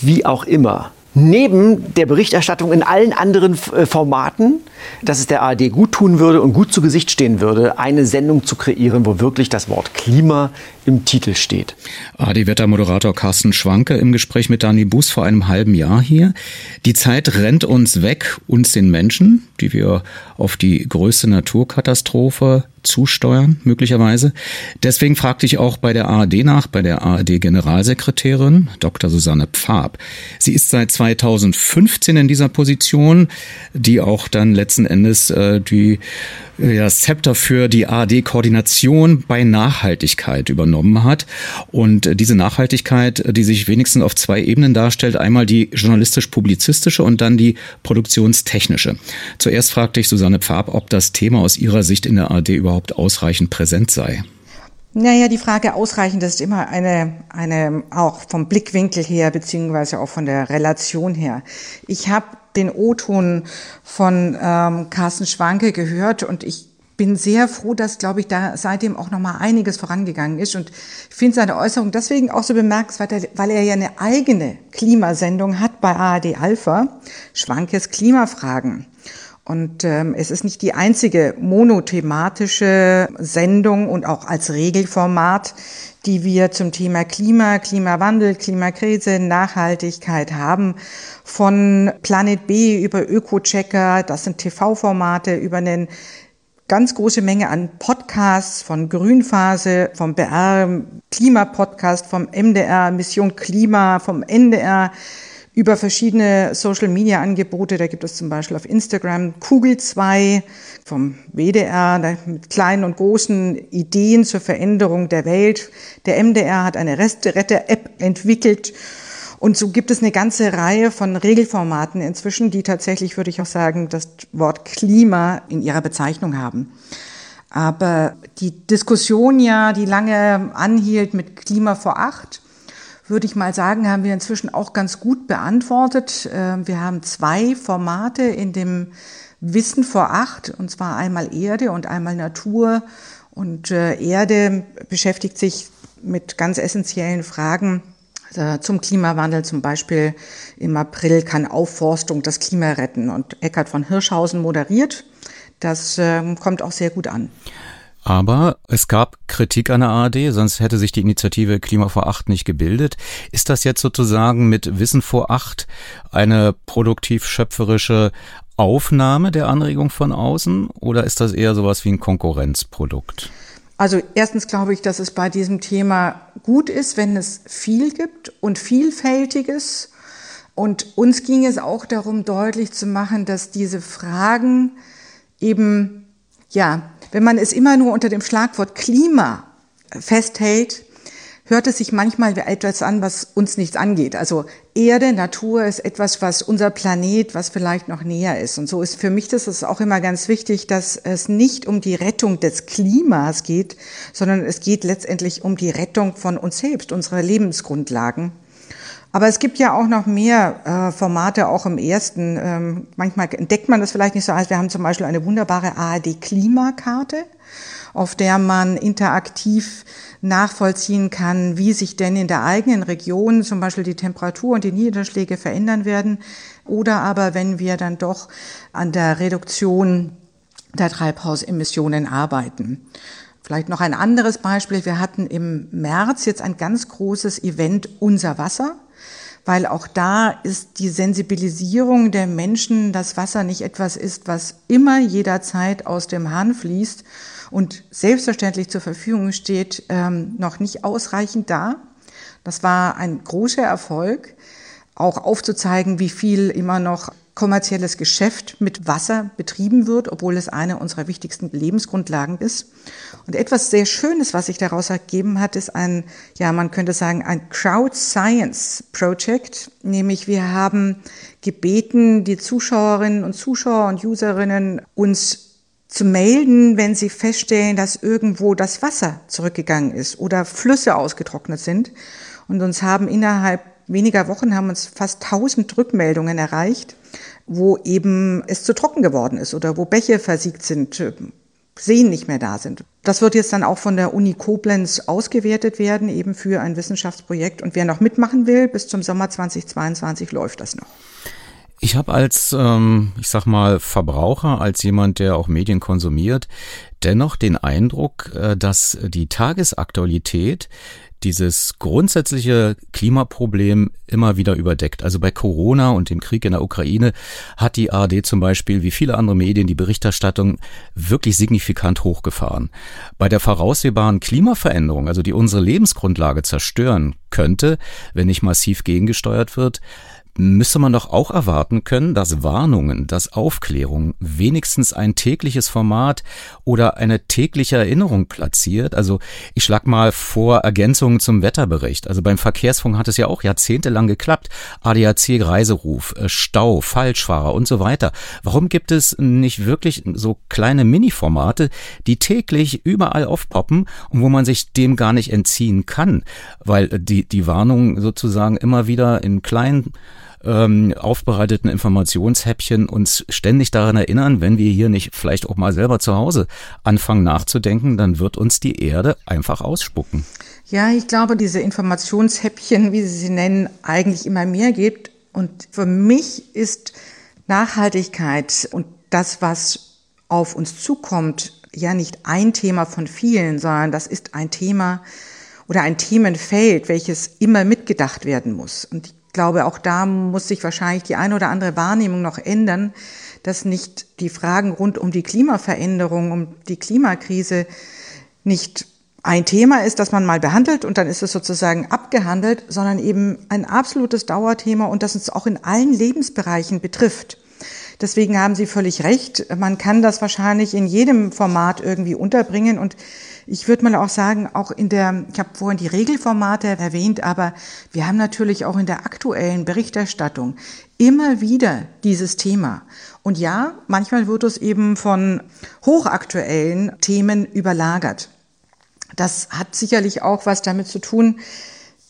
wie auch immer neben der Berichterstattung in allen anderen äh, Formaten, dass es der ARD gut tun würde und gut zu Gesicht stehen würde, eine Sendung zu kreieren, wo wirklich das Wort Klima im Titel steht. ARD-Wettermoderator Carsten Schwanke im Gespräch mit Dani Bus vor einem halben Jahr hier. Die Zeit rennt uns weg, uns den Menschen, die wir auf die größte Naturkatastrophe zusteuern, möglicherweise. Deswegen fragte ich auch bei der ARD nach, bei der ARD-Generalsekretärin Dr. Susanne Pfab. Sie ist seit 2015 in dieser Position, die auch dann letzten Endes äh, die ja, das Zepter für die ARD-Koordination bei Nachhaltigkeit übernommen hat. Und äh, diese Nachhaltigkeit, die sich wenigstens auf zwei Ebenen darstellt, einmal die journalistisch-publizistische und dann die produktionstechnische. Zuerst fragte ich Susanne Pfab, ob das Thema aus ihrer Sicht in der ARD überhaupt ausreichend präsent sei. Naja, die Frage ausreichend ist immer eine, eine auch vom Blickwinkel her, beziehungsweise auch von der Relation her. Ich habe den O-Ton von ähm, Carsten Schwanke gehört und ich bin sehr froh, dass, glaube ich, da seitdem auch noch mal einiges vorangegangen ist und ich finde seine Äußerung deswegen auch so bemerkenswert, weil er ja eine eigene Klimasendung hat bei ARD Alpha, Schwankes Klimafragen. Und ähm, es ist nicht die einzige monothematische Sendung und auch als Regelformat, die wir zum Thema Klima, Klimawandel, Klimakrise, Nachhaltigkeit haben. Von Planet B über Öko-Checker, das sind TV-Formate, über einen ganz große Menge an Podcasts von Grünphase, vom BR Klimapodcast, vom MDR Mission Klima, vom NDR über verschiedene Social-Media-Angebote. Da gibt es zum Beispiel auf Instagram Kugel 2 vom WDR mit kleinen und großen Ideen zur Veränderung der Welt. Der MDR hat eine Reste-Retter-App entwickelt. Und so gibt es eine ganze Reihe von Regelformaten inzwischen, die tatsächlich, würde ich auch sagen, das Wort Klima in ihrer Bezeichnung haben. Aber die Diskussion ja, die lange anhielt mit Klima vor acht, würde ich mal sagen, haben wir inzwischen auch ganz gut beantwortet. Ähm, wir haben zwei Formate in dem Wissen vor acht, und zwar einmal Erde und einmal Natur. Und äh, Erde beschäftigt sich mit ganz essentiellen Fragen äh, zum Klimawandel. Zum Beispiel im April kann Aufforstung das Klima retten. Und Eckhard von Hirschhausen moderiert. Das ähm, kommt auch sehr gut an. Aber es gab Kritik an der ARD, sonst hätte sich die Initiative Klima vor Acht nicht gebildet. Ist das jetzt sozusagen mit Wissen vor Acht eine produktiv-schöpferische Aufnahme der Anregung von außen oder ist das eher sowas wie ein Konkurrenzprodukt? Also erstens glaube ich, dass es bei diesem Thema gut ist, wenn es viel gibt und vielfältiges Und uns ging es auch darum, deutlich zu machen, dass diese Fragen eben, ja, wenn man es immer nur unter dem Schlagwort Klima festhält, hört es sich manchmal wie etwas an, was uns nichts angeht. Also Erde, Natur ist etwas, was unser Planet, was vielleicht noch näher ist. Und so ist für mich das ist auch immer ganz wichtig, dass es nicht um die Rettung des Klimas geht, sondern es geht letztendlich um die Rettung von uns selbst, unserer Lebensgrundlagen. Aber es gibt ja auch noch mehr äh, Formate, auch im ersten. Ähm, manchmal entdeckt man das vielleicht nicht so als. Wir haben zum Beispiel eine wunderbare ARD-Klimakarte, auf der man interaktiv nachvollziehen kann, wie sich denn in der eigenen Region zum Beispiel die Temperatur und die Niederschläge verändern werden. Oder aber wenn wir dann doch an der Reduktion der Treibhausemissionen arbeiten. Vielleicht noch ein anderes Beispiel. Wir hatten im März jetzt ein ganz großes Event Unser Wasser weil auch da ist die Sensibilisierung der Menschen, dass Wasser nicht etwas ist, was immer jederzeit aus dem Hahn fließt und selbstverständlich zur Verfügung steht, ähm, noch nicht ausreichend da. Das war ein großer Erfolg, auch aufzuzeigen, wie viel immer noch kommerzielles Geschäft mit Wasser betrieben wird, obwohl es eine unserer wichtigsten Lebensgrundlagen ist. Und etwas sehr Schönes, was sich daraus ergeben hat, ist ein, ja, man könnte sagen, ein Crowd Science Project. Nämlich wir haben gebeten, die Zuschauerinnen und Zuschauer und Userinnen uns zu melden, wenn sie feststellen, dass irgendwo das Wasser zurückgegangen ist oder Flüsse ausgetrocknet sind. Und uns haben innerhalb weniger Wochen haben uns fast 1000 Rückmeldungen erreicht wo eben es zu trocken geworden ist oder wo Bäche versiegt sind, Seen nicht mehr da sind. Das wird jetzt dann auch von der Uni Koblenz ausgewertet werden, eben für ein Wissenschaftsprojekt. Und wer noch mitmachen will, bis zum Sommer 2022 läuft das noch. Ich habe als, ähm, ich sag mal, Verbraucher, als jemand, der auch Medien konsumiert, dennoch den Eindruck, äh, dass die Tagesaktualität dieses grundsätzliche Klimaproblem immer wieder überdeckt. Also bei Corona und dem Krieg in der Ukraine hat die ARD zum Beispiel, wie viele andere Medien, die Berichterstattung wirklich signifikant hochgefahren. Bei der voraussehbaren Klimaveränderung, also die unsere Lebensgrundlage zerstören könnte, wenn nicht massiv gegengesteuert wird, müsste man doch auch erwarten können, dass Warnungen, dass Aufklärung wenigstens ein tägliches Format oder eine tägliche Erinnerung platziert. Also ich schlag mal vor Ergänzungen zum Wetterbericht. Also beim Verkehrsfunk hat es ja auch jahrzehntelang geklappt. ADAC Reiseruf, äh, Stau, Falschfahrer und so weiter. Warum gibt es nicht wirklich so kleine Mini-Formate, die täglich überall aufpoppen und wo man sich dem gar nicht entziehen kann? Weil die, die Warnungen sozusagen immer wieder in kleinen ähm, aufbereiteten Informationshäppchen uns ständig daran erinnern, wenn wir hier nicht vielleicht auch mal selber zu Hause anfangen nachzudenken, dann wird uns die Erde einfach ausspucken. Ja, ich glaube, diese Informationshäppchen, wie Sie sie nennen, eigentlich immer mehr gibt. Und für mich ist Nachhaltigkeit und das, was auf uns zukommt, ja nicht ein Thema von vielen, sondern das ist ein Thema oder ein Themenfeld, welches immer mitgedacht werden muss. Und ich glaube, auch da muss sich wahrscheinlich die eine oder andere Wahrnehmung noch ändern, dass nicht die Fragen rund um die Klimaveränderung, um die Klimakrise nicht ein Thema ist, das man mal behandelt und dann ist es sozusagen abgehandelt, sondern eben ein absolutes Dauerthema und das uns auch in allen Lebensbereichen betrifft. Deswegen haben Sie völlig recht. Man kann das wahrscheinlich in jedem Format irgendwie unterbringen und ich würde mal auch sagen, auch in der, ich habe vorhin die Regelformate erwähnt, aber wir haben natürlich auch in der aktuellen Berichterstattung immer wieder dieses Thema. Und ja, manchmal wird es eben von hochaktuellen Themen überlagert. Das hat sicherlich auch was damit zu tun,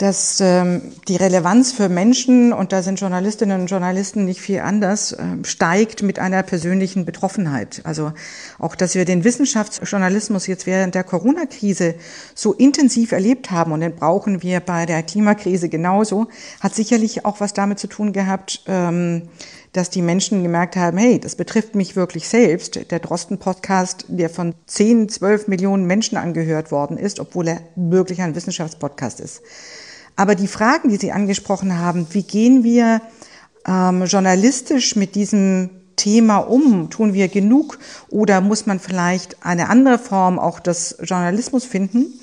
dass ähm, die Relevanz für Menschen, und da sind Journalistinnen und Journalisten nicht viel anders, äh, steigt mit einer persönlichen Betroffenheit. Also auch, dass wir den Wissenschaftsjournalismus jetzt während der Corona-Krise so intensiv erlebt haben, und den brauchen wir bei der Klimakrise genauso, hat sicherlich auch was damit zu tun gehabt, ähm, dass die Menschen gemerkt haben, hey, das betrifft mich wirklich selbst. Der Drosten-Podcast, der von 10, 12 Millionen Menschen angehört worden ist, obwohl er wirklich ein Wissenschaftspodcast ist. Aber die Fragen, die Sie angesprochen haben, wie gehen wir ähm, journalistisch mit diesem Thema um? Tun wir genug oder muss man vielleicht eine andere Form auch des Journalismus finden?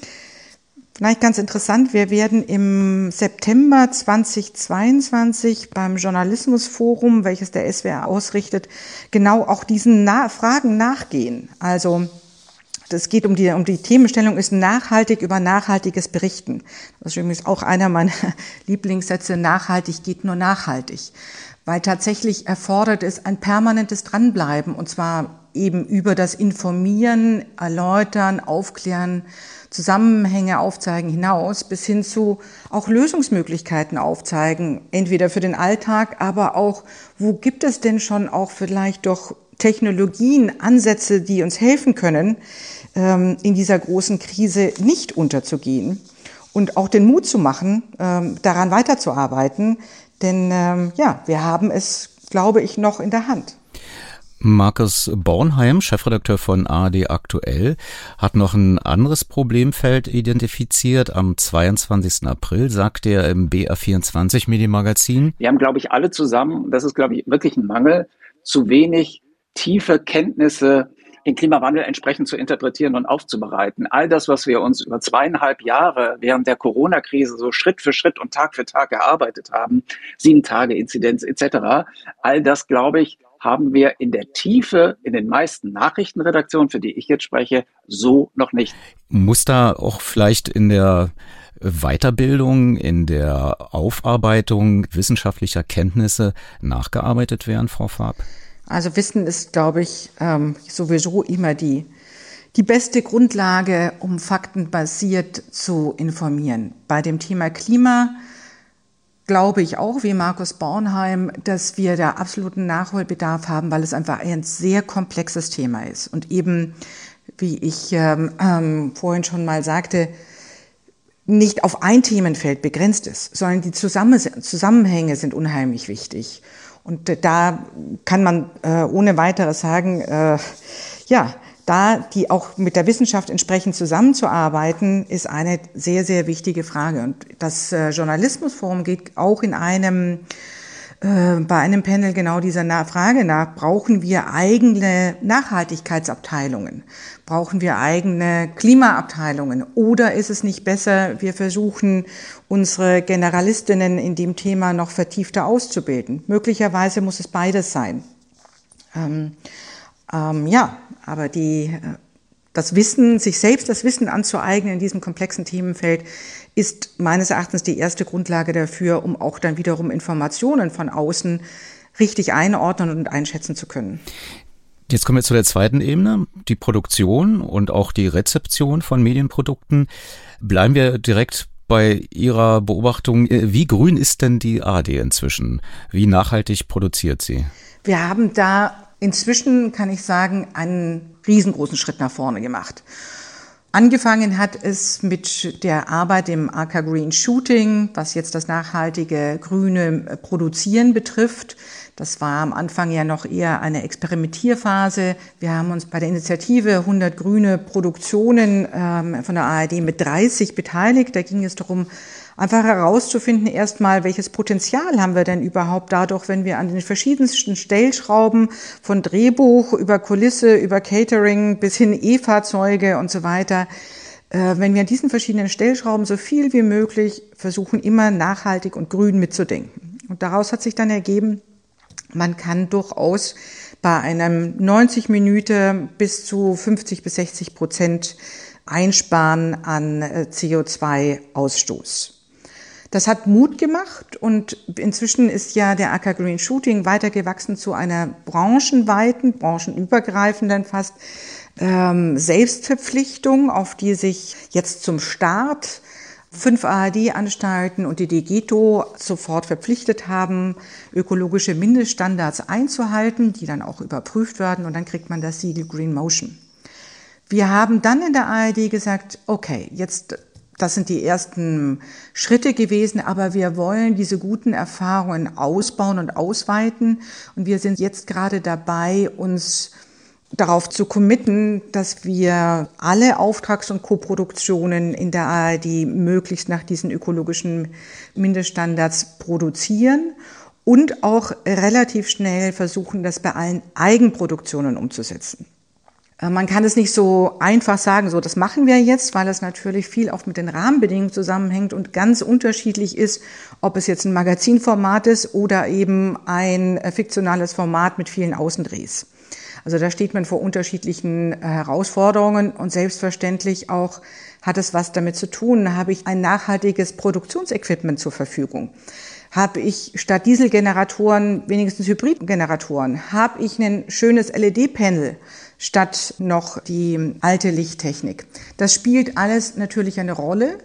Vielleicht ganz interessant, wir werden im September 2022 beim Journalismusforum, welches der SWR ausrichtet, genau auch diesen Na Fragen nachgehen. Also das geht um die, um die Themenstellung ist nachhaltig über nachhaltiges Berichten. Das ist übrigens auch einer meiner Lieblingssätze. Nachhaltig geht nur nachhaltig. Weil tatsächlich erfordert es ein permanentes Dranbleiben und zwar eben über das Informieren, Erläutern, Aufklären, Zusammenhänge aufzeigen hinaus bis hin zu auch Lösungsmöglichkeiten aufzeigen, entweder für den Alltag, aber auch, wo gibt es denn schon auch vielleicht doch Technologien, Ansätze, die uns helfen können, in dieser großen Krise nicht unterzugehen und auch den Mut zu machen, ähm, daran weiterzuarbeiten. Denn ähm, ja, wir haben es, glaube ich, noch in der Hand. Markus Bornheim, Chefredakteur von ARD Aktuell, hat noch ein anderes Problemfeld identifiziert. Am 22. April sagte er im BR24 Medienmagazin. Wir haben, glaube ich, alle zusammen, das ist, glaube ich, wirklich ein Mangel, zu wenig tiefe Kenntnisse den Klimawandel entsprechend zu interpretieren und aufzubereiten. All das, was wir uns über zweieinhalb Jahre während der Corona-Krise so Schritt für Schritt und Tag für Tag erarbeitet haben, sieben Tage Inzidenz etc., all das, glaube ich, haben wir in der Tiefe in den meisten Nachrichtenredaktionen, für die ich jetzt spreche, so noch nicht. Muss da auch vielleicht in der Weiterbildung, in der Aufarbeitung wissenschaftlicher Kenntnisse nachgearbeitet werden, Frau Farb? Also Wissen ist, glaube ich, ähm, sowieso immer die, die beste Grundlage, um faktenbasiert zu informieren. Bei dem Thema Klima glaube ich auch, wie Markus Bornheim, dass wir da absoluten Nachholbedarf haben, weil es einfach ein sehr komplexes Thema ist. Und eben, wie ich ähm, ähm, vorhin schon mal sagte, nicht auf ein Themenfeld begrenzt ist, sondern die Zusammenhänge sind unheimlich wichtig. Und da kann man äh, ohne weiteres sagen, äh, ja, da die auch mit der Wissenschaft entsprechend zusammenzuarbeiten, ist eine sehr, sehr wichtige Frage. Und das äh, Journalismusforum geht auch in einem äh, bei einem Panel genau dieser Frage nach, brauchen wir eigene Nachhaltigkeitsabteilungen? Brauchen wir eigene Klimaabteilungen? Oder ist es nicht besser, wir versuchen, unsere Generalistinnen in dem Thema noch vertiefter auszubilden? Möglicherweise muss es beides sein. Ähm, ähm, ja, aber die, äh, das Wissen, sich selbst das Wissen anzueignen in diesem komplexen Themenfeld, ist meines Erachtens die erste Grundlage dafür, um auch dann wiederum Informationen von außen richtig einordnen und einschätzen zu können. Jetzt kommen wir zu der zweiten Ebene, die Produktion und auch die Rezeption von Medienprodukten. Bleiben wir direkt bei Ihrer Beobachtung. Wie grün ist denn die AD inzwischen? Wie nachhaltig produziert sie? Wir haben da inzwischen, kann ich sagen, einen riesengroßen Schritt nach vorne gemacht. Angefangen hat es mit der Arbeit im AK Green Shooting, was jetzt das nachhaltige grüne Produzieren betrifft. Das war am Anfang ja noch eher eine Experimentierphase. Wir haben uns bei der Initiative 100 grüne Produktionen ähm, von der ARD mit 30 beteiligt. Da ging es darum, einfach herauszufinden, erstmal, welches Potenzial haben wir denn überhaupt dadurch, wenn wir an den verschiedensten Stellschrauben von Drehbuch über Kulisse, über Catering bis hin E-Fahrzeuge und so weiter, äh, wenn wir an diesen verschiedenen Stellschrauben so viel wie möglich versuchen, immer nachhaltig und grün mitzudenken. Und daraus hat sich dann ergeben, man kann durchaus bei einem 90 Minuten bis zu 50 bis 60 Prozent einsparen an äh, CO2-Ausstoß. Das hat Mut gemacht und inzwischen ist ja der Acker Green Shooting weitergewachsen zu einer branchenweiten, branchenübergreifenden fast ähm, Selbstverpflichtung, auf die sich jetzt zum Start fünf ARD-Anstalten und die DGETO sofort verpflichtet haben, ökologische Mindeststandards einzuhalten, die dann auch überprüft werden und dann kriegt man das Siegel Green Motion. Wir haben dann in der ARD gesagt, okay, jetzt das sind die ersten Schritte gewesen, aber wir wollen diese guten Erfahrungen ausbauen und ausweiten. Und wir sind jetzt gerade dabei, uns darauf zu committen, dass wir alle Auftrags- und Koproduktionen in der ARD möglichst nach diesen ökologischen Mindeststandards produzieren und auch relativ schnell versuchen, das bei allen Eigenproduktionen umzusetzen. Äh, man kann es nicht so einfach sagen, so das machen wir jetzt, weil es natürlich viel auch mit den Rahmenbedingungen zusammenhängt und ganz unterschiedlich ist, ob es jetzt ein Magazinformat ist oder eben ein äh, fiktionales Format mit vielen Außendrehs. Also da steht man vor unterschiedlichen äh, Herausforderungen und selbstverständlich auch hat es was damit zu tun, habe ich ein nachhaltiges Produktionsequipment zur Verfügung. Habe ich statt Dieselgeneratoren wenigstens Hybridgeneratoren? Habe ich ein schönes LED-Panel? Statt noch die alte Lichttechnik. Das spielt alles natürlich eine Rolle.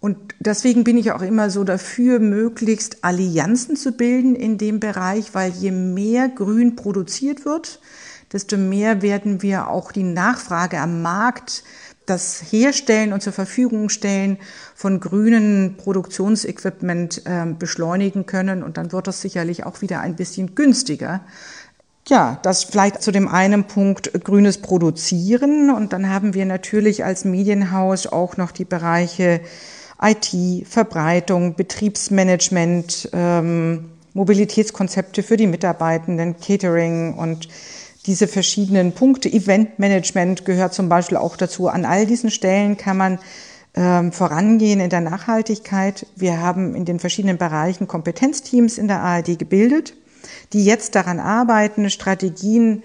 Und deswegen bin ich auch immer so dafür, möglichst Allianzen zu bilden in dem Bereich, weil je mehr Grün produziert wird, desto mehr werden wir auch die Nachfrage am Markt, das Herstellen und zur Verfügung stellen von grünen Produktionsequipment äh, beschleunigen können. Und dann wird das sicherlich auch wieder ein bisschen günstiger ja, das vielleicht zu dem einen Punkt grünes Produzieren. Und dann haben wir natürlich als Medienhaus auch noch die Bereiche IT, Verbreitung, Betriebsmanagement, ähm, Mobilitätskonzepte für die Mitarbeitenden, Catering und diese verschiedenen Punkte. Eventmanagement gehört zum Beispiel auch dazu. An all diesen Stellen kann man ähm, vorangehen in der Nachhaltigkeit. Wir haben in den verschiedenen Bereichen Kompetenzteams in der ARD gebildet die jetzt daran arbeiten, Strategien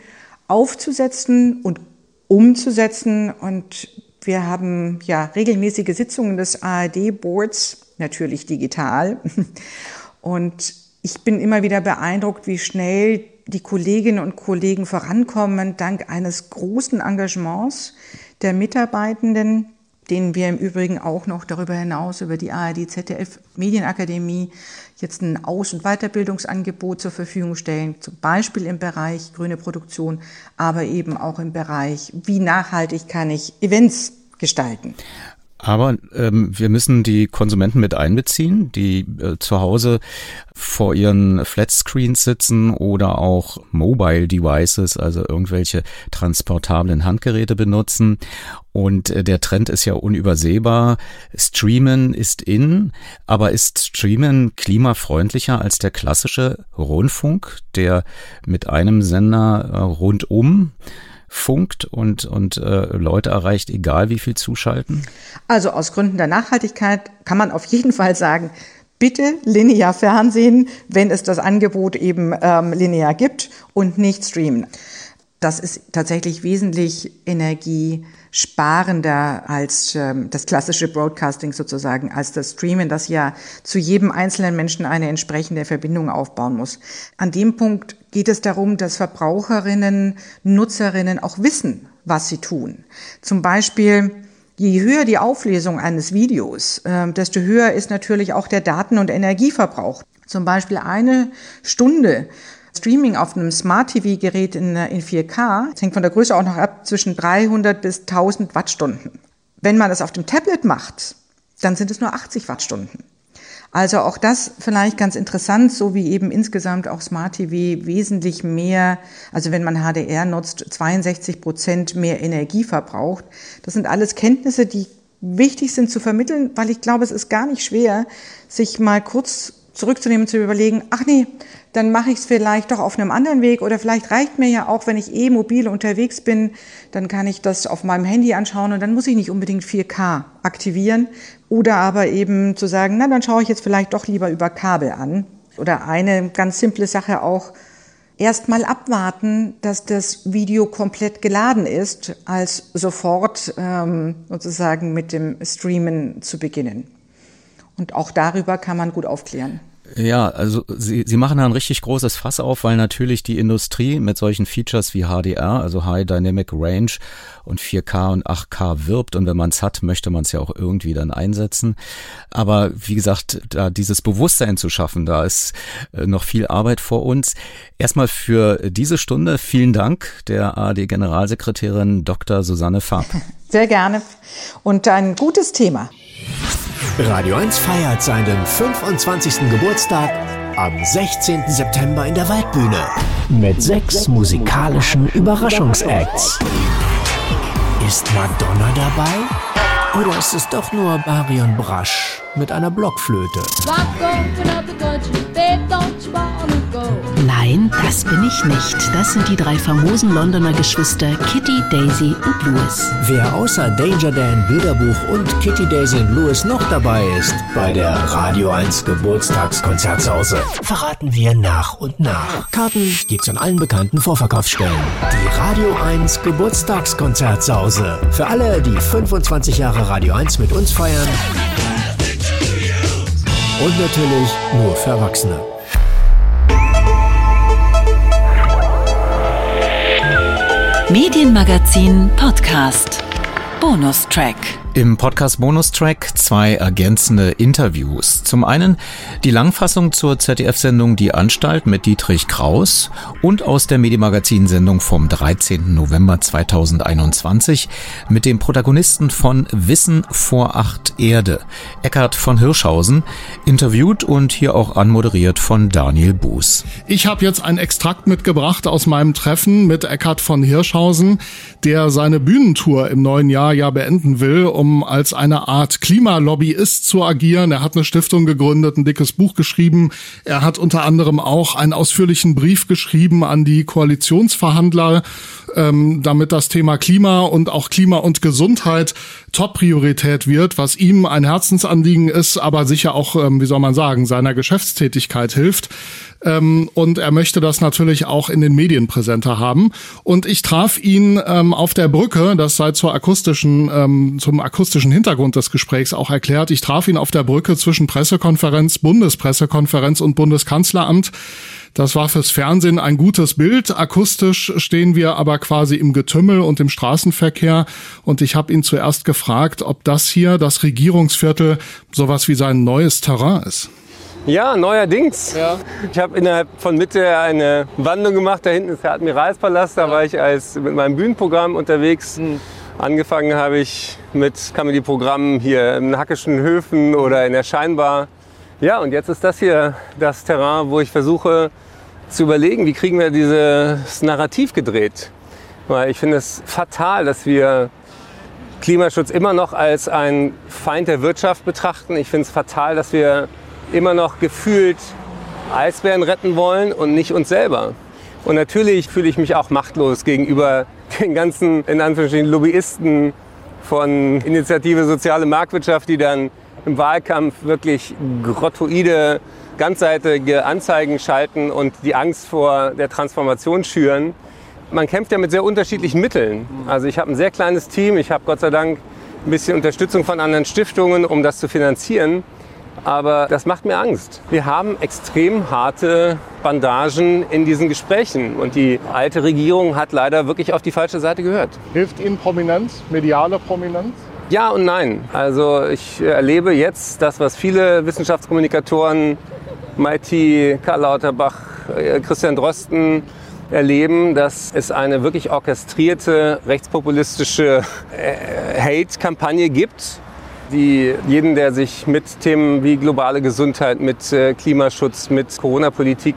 aufzusetzen und umzusetzen. Und wir haben ja regelmäßige Sitzungen des ARD-Boards, natürlich digital. Und ich bin immer wieder beeindruckt, wie schnell die Kolleginnen und Kollegen vorankommen, dank eines großen Engagements der Mitarbeitenden, denen wir im Übrigen auch noch darüber hinaus über die ARD ZDF Medienakademie jetzt ein Aus- und Weiterbildungsangebot zur Verfügung stellen, zum Beispiel im Bereich grüne Produktion, aber eben auch im Bereich, wie nachhaltig kann ich Events gestalten. Aber ähm, wir müssen die Konsumenten mit einbeziehen, die äh, zu Hause vor ihren Flatscreens sitzen oder auch Mobile Devices, also irgendwelche transportablen Handgeräte benutzen. Und äh, der Trend ist ja unübersehbar. Streamen ist in, aber ist Streamen klimafreundlicher als der klassische Rundfunk, der mit einem Sender äh, rundum funkt und, und äh, Leute erreicht, egal wie viel zuschalten? Also aus Gründen der Nachhaltigkeit kann man auf jeden Fall sagen, bitte linear Fernsehen, wenn es das Angebot eben ähm, linear gibt und nicht streamen. Das ist tatsächlich wesentlich energiesparender als ähm, das klassische Broadcasting sozusagen, als das Streamen, das ja zu jedem einzelnen Menschen eine entsprechende Verbindung aufbauen muss. An dem Punkt geht es darum, dass Verbraucherinnen, Nutzerinnen auch wissen, was sie tun. Zum Beispiel, je höher die Auflesung eines Videos, äh, desto höher ist natürlich auch der Daten- und Energieverbrauch. Zum Beispiel eine Stunde Streaming auf einem Smart-TV-Gerät in, in 4K, das hängt von der Größe auch noch ab, zwischen 300 bis 1000 Wattstunden. Wenn man das auf dem Tablet macht, dann sind es nur 80 Wattstunden. Also auch das vielleicht ganz interessant, so wie eben insgesamt auch Smart TV wesentlich mehr, also wenn man HDR nutzt, 62 Prozent mehr Energie verbraucht. Das sind alles Kenntnisse, die wichtig sind zu vermitteln, weil ich glaube, es ist gar nicht schwer, sich mal kurz zurückzunehmen, zu überlegen, ach nee, dann mache ich es vielleicht doch auf einem anderen Weg oder vielleicht reicht mir ja auch, wenn ich eh mobil unterwegs bin, dann kann ich das auf meinem Handy anschauen und dann muss ich nicht unbedingt 4K aktivieren oder aber eben zu sagen, na dann schaue ich jetzt vielleicht doch lieber über Kabel an. Oder eine ganz simple Sache auch, erstmal abwarten, dass das Video komplett geladen ist, als sofort ähm, sozusagen mit dem Streamen zu beginnen. Und auch darüber kann man gut aufklären. Ja, also sie, sie machen da ein richtig großes Fass auf, weil natürlich die Industrie mit solchen Features wie HDR, also High Dynamic Range und 4K und 8K wirbt und wenn man es hat, möchte man es ja auch irgendwie dann einsetzen. Aber wie gesagt, da dieses Bewusstsein zu schaffen, da ist äh, noch viel Arbeit vor uns. Erstmal für diese Stunde vielen Dank der ARD-Generalsekretärin Dr. Susanne Farb. Sehr gerne und ein gutes Thema. Radio 1 feiert seinen 25. Geburtstag am 16. September in der Waldbühne mit sechs musikalischen Überraschungsacts. Ist Madonna dabei? Oder ist es doch nur Barion Brasch mit einer Blockflöte? Nein, das bin ich nicht. Das sind die drei famosen Londoner Geschwister Kitty, Daisy und Louis. Wer außer Danger Dan, Bilderbuch und Kitty, Daisy und Louis noch dabei ist bei der Radio 1 Geburtstagskonzertsause, verraten wir nach und nach. Karten gibt's an allen bekannten Vorverkaufsstellen. Die Radio 1 Geburtstagskonzertsause. Für alle, die 25 Jahre Radio 1 mit uns feiern. Und natürlich nur für Erwachsene. Medienmagazin Podcast. Bonustrack. Im Podcast Bonustrack zwei ergänzende Interviews. Zum einen die Langfassung zur ZDF-Sendung Die Anstalt mit Dietrich Kraus und aus der Medienmagazin-Sendung vom 13. November 2021 mit dem Protagonisten von Wissen vor acht Erde, Eckhard von Hirschhausen, interviewt und hier auch anmoderiert von Daniel Buß. Ich habe jetzt ein Extrakt mitgebracht aus meinem Treffen mit Eckhard von Hirschhausen, der seine Bühnentour im neuen Jahr ja beenden will, um als eine Art Klimalobbyist zu agieren. Er hat eine Stiftung gegründet, ein dickes Buch geschrieben. Er hat unter anderem auch einen ausführlichen Brief geschrieben an die Koalitionsverhandler, ähm, damit das Thema Klima und auch Klima und Gesundheit Top-Priorität wird, was ihm ein Herzensanliegen ist, aber sicher auch, ähm, wie soll man sagen, seiner Geschäftstätigkeit hilft. Ähm, und er möchte das natürlich auch in den Medien präsenter haben. Und ich traf ihn ähm, auf der Brücke, das sei zur akustischen, ähm, zum akustischen Hintergrund des Gesprächs auch erklärt. Ich traf ihn auf der Brücke zwischen Pressekonferenz, Bundespressekonferenz und Bundeskanzleramt. Das war fürs Fernsehen ein gutes Bild. Akustisch stehen wir aber quasi im Getümmel und im Straßenverkehr. Und ich habe ihn zuerst gefragt, ob das hier, das Regierungsviertel, sowas wie sein neues Terrain ist. Ja, neuerdings. Ja. Ich habe innerhalb von Mitte eine Wandlung gemacht. Da hinten ist der Admiralspalast. Da war ich als mit meinem Bühnenprogramm unterwegs. Mhm. Angefangen habe ich mit Comedy-Programmen hier in Hackischen Höfen oder in der Scheinbar. Ja, und jetzt ist das hier das Terrain, wo ich versuche zu überlegen, wie kriegen wir dieses Narrativ gedreht. Weil ich finde es fatal, dass wir Klimaschutz immer noch als ein Feind der Wirtschaft betrachten. Ich finde es fatal, dass wir immer noch gefühlt Eisbären retten wollen und nicht uns selber. Und natürlich fühle ich mich auch machtlos gegenüber den ganzen, in Anführungsstrichen, Lobbyisten von Initiative Soziale Marktwirtschaft, die dann im Wahlkampf wirklich grottoide, ganzseitige Anzeigen schalten und die Angst vor der Transformation schüren. Man kämpft ja mit sehr unterschiedlichen Mitteln. Also ich habe ein sehr kleines Team, ich habe Gott sei Dank ein bisschen Unterstützung von anderen Stiftungen, um das zu finanzieren. Aber das macht mir Angst. Wir haben extrem harte Bandagen in diesen Gesprächen. Und die alte Regierung hat leider wirklich auf die falsche Seite gehört. Hilft Ihnen Prominenz, mediale Prominenz? Ja und nein. Also ich erlebe jetzt das, was viele Wissenschaftskommunikatoren, MIT, Karl Lauterbach, äh, Christian Drosten erleben, dass es eine wirklich orchestrierte rechtspopulistische äh, Hate-Kampagne gibt, die jeden, der sich mit Themen wie globale Gesundheit, mit äh, Klimaschutz, mit Corona-Politik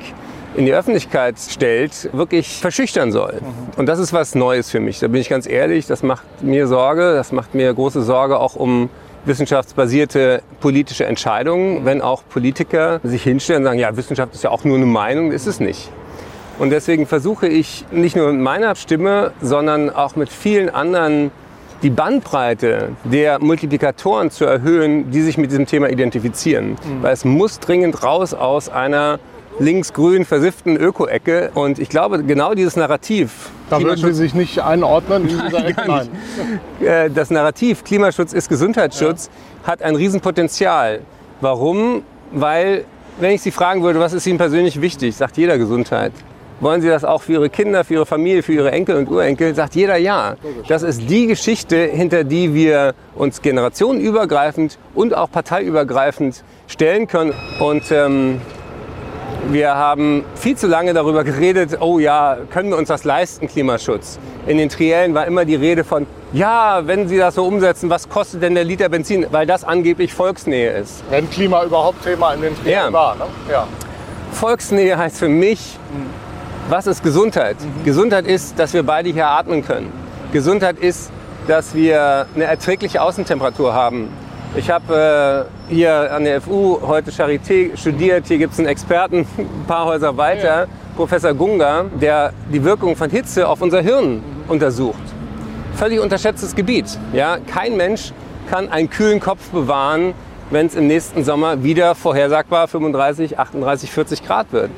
in die Öffentlichkeit stellt, wirklich verschüchtern soll. Mhm. Und das ist was Neues für mich. Da bin ich ganz ehrlich, das macht mir Sorge, das macht mir große Sorge auch um wissenschaftsbasierte politische Entscheidungen, wenn auch Politiker sich hinstellen und sagen, ja, Wissenschaft ist ja auch nur eine Meinung, ist es nicht. Und deswegen versuche ich nicht nur mit meiner Stimme, sondern auch mit vielen anderen die Bandbreite der Multiplikatoren zu erhöhen, die sich mit diesem Thema identifizieren. Mhm. Weil es muss dringend raus aus einer links-grün versifften Öko-Ecke. Und ich glaube, genau dieses Narrativ. Da würden Sie sich nicht einordnen in dieser Ecke? Nein. Äh, das Narrativ Klimaschutz ist Gesundheitsschutz ja. hat ein Riesenpotenzial. Warum? Weil, wenn ich Sie fragen würde, was ist Ihnen persönlich wichtig, sagt jeder Gesundheit. Wollen Sie das auch für Ihre Kinder, für Ihre Familie, für Ihre Enkel und Urenkel? Sagt jeder ja. Das ist die Geschichte, hinter die wir uns generationenübergreifend und auch parteiübergreifend stellen können. Und ähm, wir haben viel zu lange darüber geredet, oh ja, können wir uns das leisten, Klimaschutz. In den Triellen war immer die Rede von, ja, wenn Sie das so umsetzen, was kostet denn der Liter Benzin? Weil das angeblich Volksnähe ist. Wenn Klima überhaupt Thema in den Triellen ja. war. Ne? Ja. Volksnähe heißt für mich, was ist Gesundheit? Mhm. Gesundheit ist, dass wir beide hier atmen können. Gesundheit ist, dass wir eine erträgliche Außentemperatur haben. Ich habe äh, hier an der FU heute Charité studiert. Hier gibt es einen Experten, ein paar Häuser weiter. Ja. Professor Gunga, der die Wirkung von Hitze auf unser Hirn untersucht. Völlig unterschätztes Gebiet. Ja? Kein Mensch kann einen kühlen Kopf bewahren, wenn es im nächsten Sommer wieder vorhersagbar 35, 38, 40 Grad wird.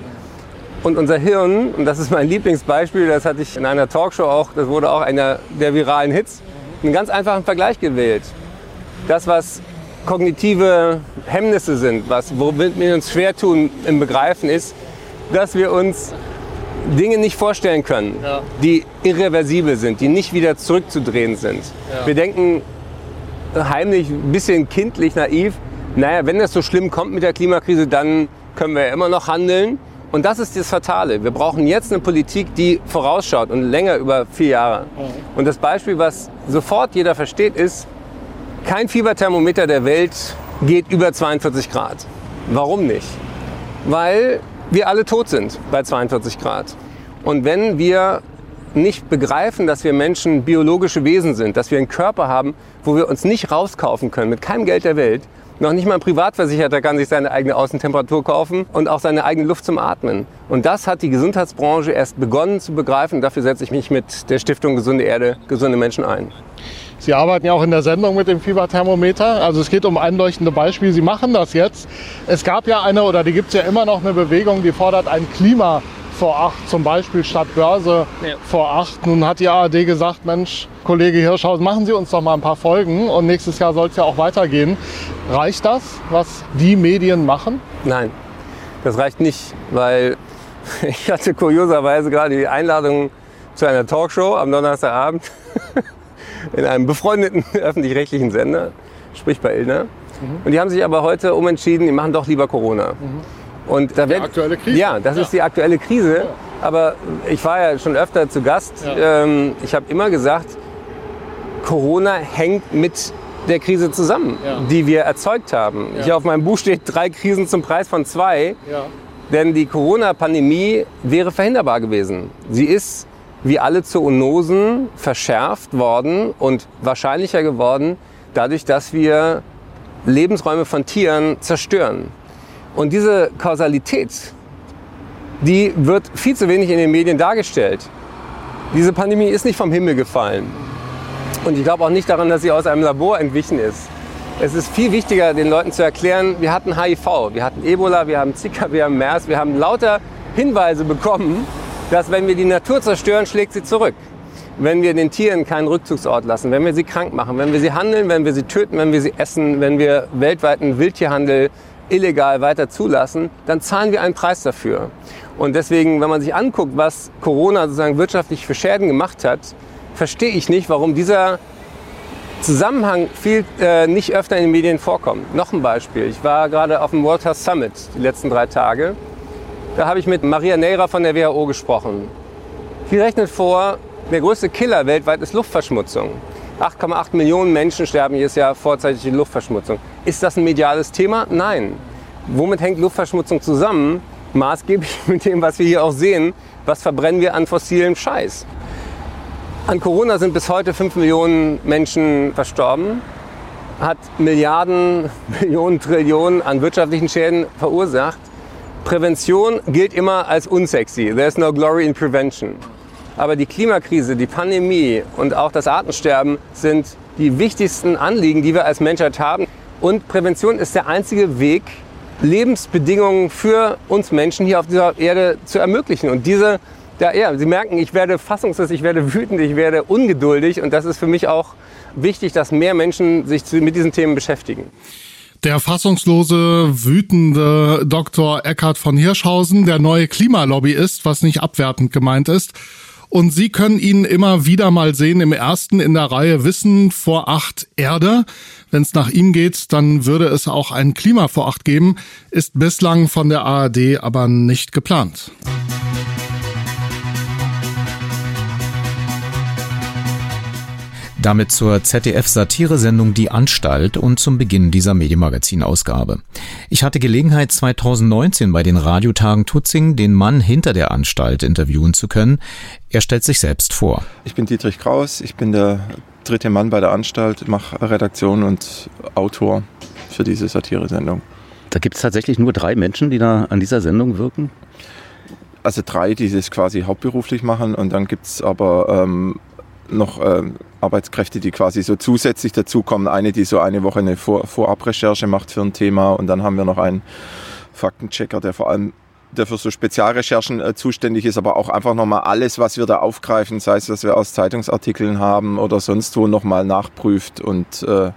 Und unser Hirn, und das ist mein Lieblingsbeispiel, das hatte ich in einer Talkshow auch, das wurde auch einer der viralen Hits, einen ganz einfachen Vergleich gewählt. Das, was kognitive Hemmnisse sind, was, womit wir uns schwer tun im Begreifen, ist, dass wir uns Dinge nicht vorstellen können, ja. die irreversibel sind, die nicht wieder zurückzudrehen sind. Ja. Wir denken heimlich, ein bisschen kindlich, naiv, naja, wenn das so schlimm kommt mit der Klimakrise, dann können wir ja immer noch handeln. Und das ist das Fatale. Wir brauchen jetzt eine Politik, die vorausschaut und länger über vier Jahre. Mhm. Und das Beispiel, was sofort jeder versteht, ist, kein Fieberthermometer der Welt geht über 42 Grad. Warum nicht? Weil wir alle tot sind bei 42 Grad. Und wenn wir nicht begreifen, dass wir Menschen biologische Wesen sind, dass wir einen Körper haben, wo wir uns nicht rauskaufen können mit keinem Geld der Welt, noch nicht mal ein Privatversicherter kann sich seine eigene Außentemperatur kaufen und auch seine eigene Luft zum Atmen. Und das hat die Gesundheitsbranche erst begonnen zu begreifen. Dafür setze ich mich mit der Stiftung Gesunde Erde, gesunde Menschen ein. Sie arbeiten ja auch in der Sendung mit dem Fieberthermometer. Also es geht um einleuchtende Beispiele. Sie machen das jetzt. Es gab ja eine oder die gibt es ja immer noch eine Bewegung, die fordert ein Klima vor acht, zum Beispiel statt Börse ja. vor acht. Nun hat die ARD gesagt, Mensch, Kollege Hirschhausen, machen Sie uns doch mal ein paar Folgen und nächstes Jahr soll es ja auch weitergehen. Reicht das, was die Medien machen? Nein, das reicht nicht, weil ich hatte kurioserweise gerade die Einladung zu einer Talkshow am Donnerstagabend in einem befreundeten öffentlich-rechtlichen Sender, sprich bei Ilna. Mhm. Und die haben sich aber heute umentschieden, die machen doch lieber Corona. Mhm. Und da die aktuelle Krise? Ja, das ja. ist die aktuelle Krise. Ja. Aber ich war ja schon öfter zu Gast. Ja. Ähm, ich habe immer gesagt, Corona hängt mit der Krise zusammen, die wir erzeugt haben. Hier auf meinem Buch steht drei Krisen zum Preis von zwei. Denn die Corona-Pandemie wäre verhinderbar gewesen. Sie ist wie alle Zoonosen verschärft worden und wahrscheinlicher geworden, dadurch, dass wir Lebensräume von Tieren zerstören. Und diese Kausalität, die wird viel zu wenig in den Medien dargestellt. Diese Pandemie ist nicht vom Himmel gefallen. Und ich glaube auch nicht daran, dass sie aus einem Labor entwichen ist. Es ist viel wichtiger, den Leuten zu erklären, wir hatten HIV, wir hatten Ebola, wir haben Zika, wir haben MERS, wir haben lauter Hinweise bekommen, dass wenn wir die Natur zerstören, schlägt sie zurück. Wenn wir den Tieren keinen Rückzugsort lassen, wenn wir sie krank machen, wenn wir sie handeln, wenn wir sie töten, wenn wir sie essen, wenn wir weltweiten Wildtierhandel illegal weiter zulassen, dann zahlen wir einen Preis dafür. Und deswegen, wenn man sich anguckt, was Corona sozusagen wirtschaftlich für Schäden gemacht hat, verstehe ich nicht, warum dieser Zusammenhang viel äh, nicht öfter in den Medien vorkommt. Noch ein Beispiel. Ich war gerade auf dem World Health Summit die letzten drei Tage. Da habe ich mit Maria Neira von der WHO gesprochen. Sie rechnet vor, der größte Killer weltweit ist Luftverschmutzung. 8,8 Millionen Menschen sterben jedes Jahr vorzeitig in Luftverschmutzung. Ist das ein mediales Thema? Nein. Womit hängt Luftverschmutzung zusammen? Maßgeblich mit dem, was wir hier auch sehen. Was verbrennen wir an fossilem Scheiß? An Corona sind bis heute 5 Millionen Menschen verstorben, hat Milliarden, Millionen, Trillionen an wirtschaftlichen Schäden verursacht. Prävention gilt immer als unsexy. There's no glory in prevention. Aber die Klimakrise, die Pandemie und auch das Artensterben sind die wichtigsten Anliegen, die wir als Menschheit haben. Und Prävention ist der einzige Weg, Lebensbedingungen für uns Menschen hier auf dieser Erde zu ermöglichen. Und diese, ja, ja, Sie merken, ich werde fassungslos, ich werde wütend, ich werde ungeduldig. Und das ist für mich auch wichtig, dass mehr Menschen sich mit diesen Themen beschäftigen. Der fassungslose, wütende Dr. Eckhard von Hirschhausen, der neue Klimalobbyist, was nicht abwertend gemeint ist. Und Sie können ihn immer wieder mal sehen im ersten in der Reihe Wissen vor acht Erde. Wenn es nach ihm geht, dann würde es auch ein Klima vor acht geben, ist bislang von der ARD aber nicht geplant. Damit zur ZDF-Satiresendung Die Anstalt und zum Beginn dieser Medienmagazin-Ausgabe. Ich hatte Gelegenheit, 2019 bei den Radiotagen Tutzing den Mann hinter der Anstalt interviewen zu können. Er stellt sich selbst vor. Ich bin Dietrich Kraus, ich bin der dritte Mann bei der Anstalt, mache Redaktion und Autor für diese Satiresendung. Da gibt es tatsächlich nur drei Menschen, die da an dieser Sendung wirken? also drei, die das quasi hauptberuflich machen und dann gibt's aber ähm, noch ähm, Arbeitskräfte, die quasi so zusätzlich dazukommen. Eine, die so eine Woche eine Vor Vorabrecherche macht für ein Thema und dann haben wir noch einen Faktenchecker, der vor allem der für so Spezialrecherchen äh, zuständig ist, aber auch einfach nochmal alles, was wir da aufgreifen, sei es, was wir aus Zeitungsartikeln haben oder sonst wo, nochmal nachprüft. Und äh,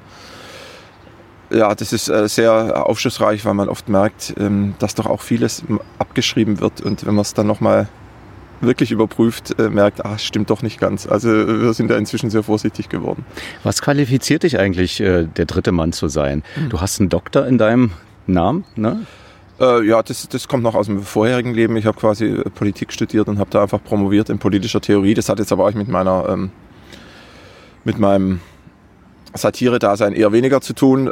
ja, das ist äh, sehr aufschlussreich, weil man oft merkt, ähm, dass doch auch vieles abgeschrieben wird. Und wenn man es dann nochmal wirklich überprüft, äh, merkt, ach, stimmt doch nicht ganz. Also wir sind da inzwischen sehr vorsichtig geworden. Was qualifiziert dich eigentlich, äh, der dritte Mann zu sein? Mhm. Du hast einen Doktor in deinem Namen, ne? Äh, ja, das, das kommt noch aus dem vorherigen Leben. Ich habe quasi äh, Politik studiert und habe da einfach promoviert in politischer Theorie. Das hat jetzt aber auch mit meiner, ähm, mit meinem Satire-Dasein eher weniger zu tun.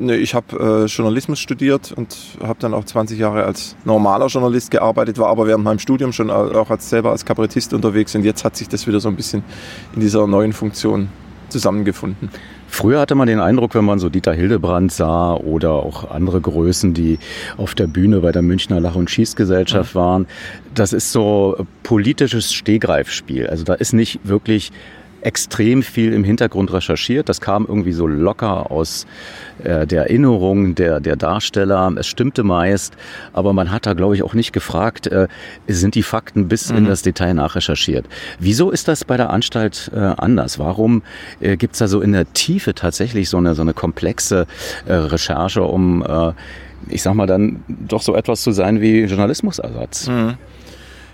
Äh, ne, ich habe äh, Journalismus studiert und habe dann auch 20 Jahre als normaler Journalist gearbeitet, war aber während meinem Studium schon auch als selber als Kabarettist unterwegs und jetzt hat sich das wieder so ein bisschen in dieser neuen Funktion zusammengefunden. Früher hatte man den Eindruck, wenn man so Dieter Hildebrand sah oder auch andere Größen, die auf der Bühne bei der Münchner Lach- und Schießgesellschaft waren, das ist so politisches Stehgreifspiel. Also da ist nicht wirklich extrem viel im Hintergrund recherchiert. Das kam irgendwie so locker aus äh, der Erinnerung der, der Darsteller. Es stimmte meist, aber man hat da, glaube ich, auch nicht gefragt, äh, sind die Fakten bis mhm. in das Detail nachrecherchiert. Wieso ist das bei der Anstalt äh, anders? Warum äh, gibt's da so in der Tiefe tatsächlich so eine, so eine komplexe äh, Recherche, um, äh, ich sag mal, dann doch so etwas zu sein wie Journalismusersatz? Mhm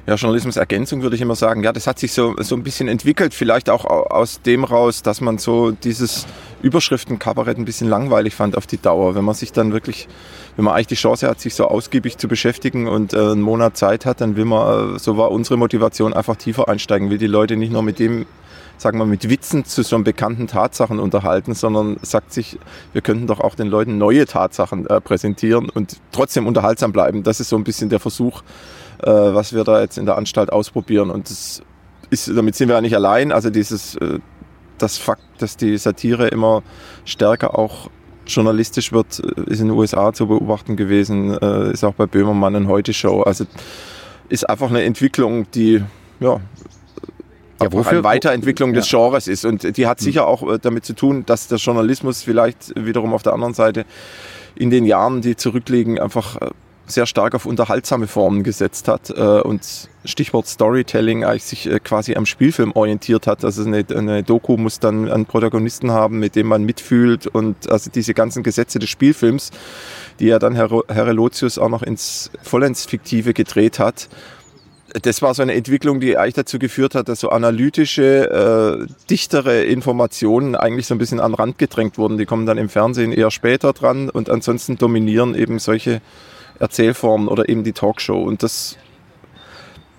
ja, Journalismusergänzung würde ich immer sagen, ja, das hat sich so, so ein bisschen entwickelt, vielleicht auch aus dem raus, dass man so dieses Überschriftenkabarett ein bisschen langweilig fand auf die Dauer. Wenn man sich dann wirklich, wenn man eigentlich die Chance hat, sich so ausgiebig zu beschäftigen und äh, einen Monat Zeit hat, dann will man, äh, so war unsere Motivation, einfach tiefer einsteigen, will die Leute nicht nur mit dem sagen wir, mit Witzen zu so bekannten Tatsachen unterhalten, sondern sagt sich, wir könnten doch auch den Leuten neue Tatsachen äh, präsentieren und trotzdem unterhaltsam bleiben. Das ist so ein bisschen der Versuch, äh, was wir da jetzt in der Anstalt ausprobieren. Und das ist, damit sind wir ja nicht allein. Also dieses, äh, das Fakt, dass die Satire immer stärker auch journalistisch wird, äh, ist in den USA zu beobachten gewesen, äh, ist auch bei Böhmermann in Heute Show. Also ist einfach eine Entwicklung, die ja, ja, wofür? eine Weiterentwicklung des Genres ist. Und die hat sicher auch damit zu tun, dass der Journalismus vielleicht wiederum auf der anderen Seite in den Jahren, die zurückliegen, einfach sehr stark auf unterhaltsame Formen gesetzt hat äh, und Stichwort Storytelling eigentlich sich äh, quasi am Spielfilm orientiert hat. Also eine, eine Doku muss dann einen Protagonisten haben, mit dem man mitfühlt und also diese ganzen Gesetze des Spielfilms, die ja dann Herr, Herr Relotius auch noch ins vollends Fiktive gedreht hat. Das war so eine Entwicklung, die eigentlich dazu geführt hat, dass so analytische, äh, dichtere Informationen eigentlich so ein bisschen an den Rand gedrängt wurden. Die kommen dann im Fernsehen eher später dran und ansonsten dominieren eben solche Erzählformen oder eben die Talkshow. Und das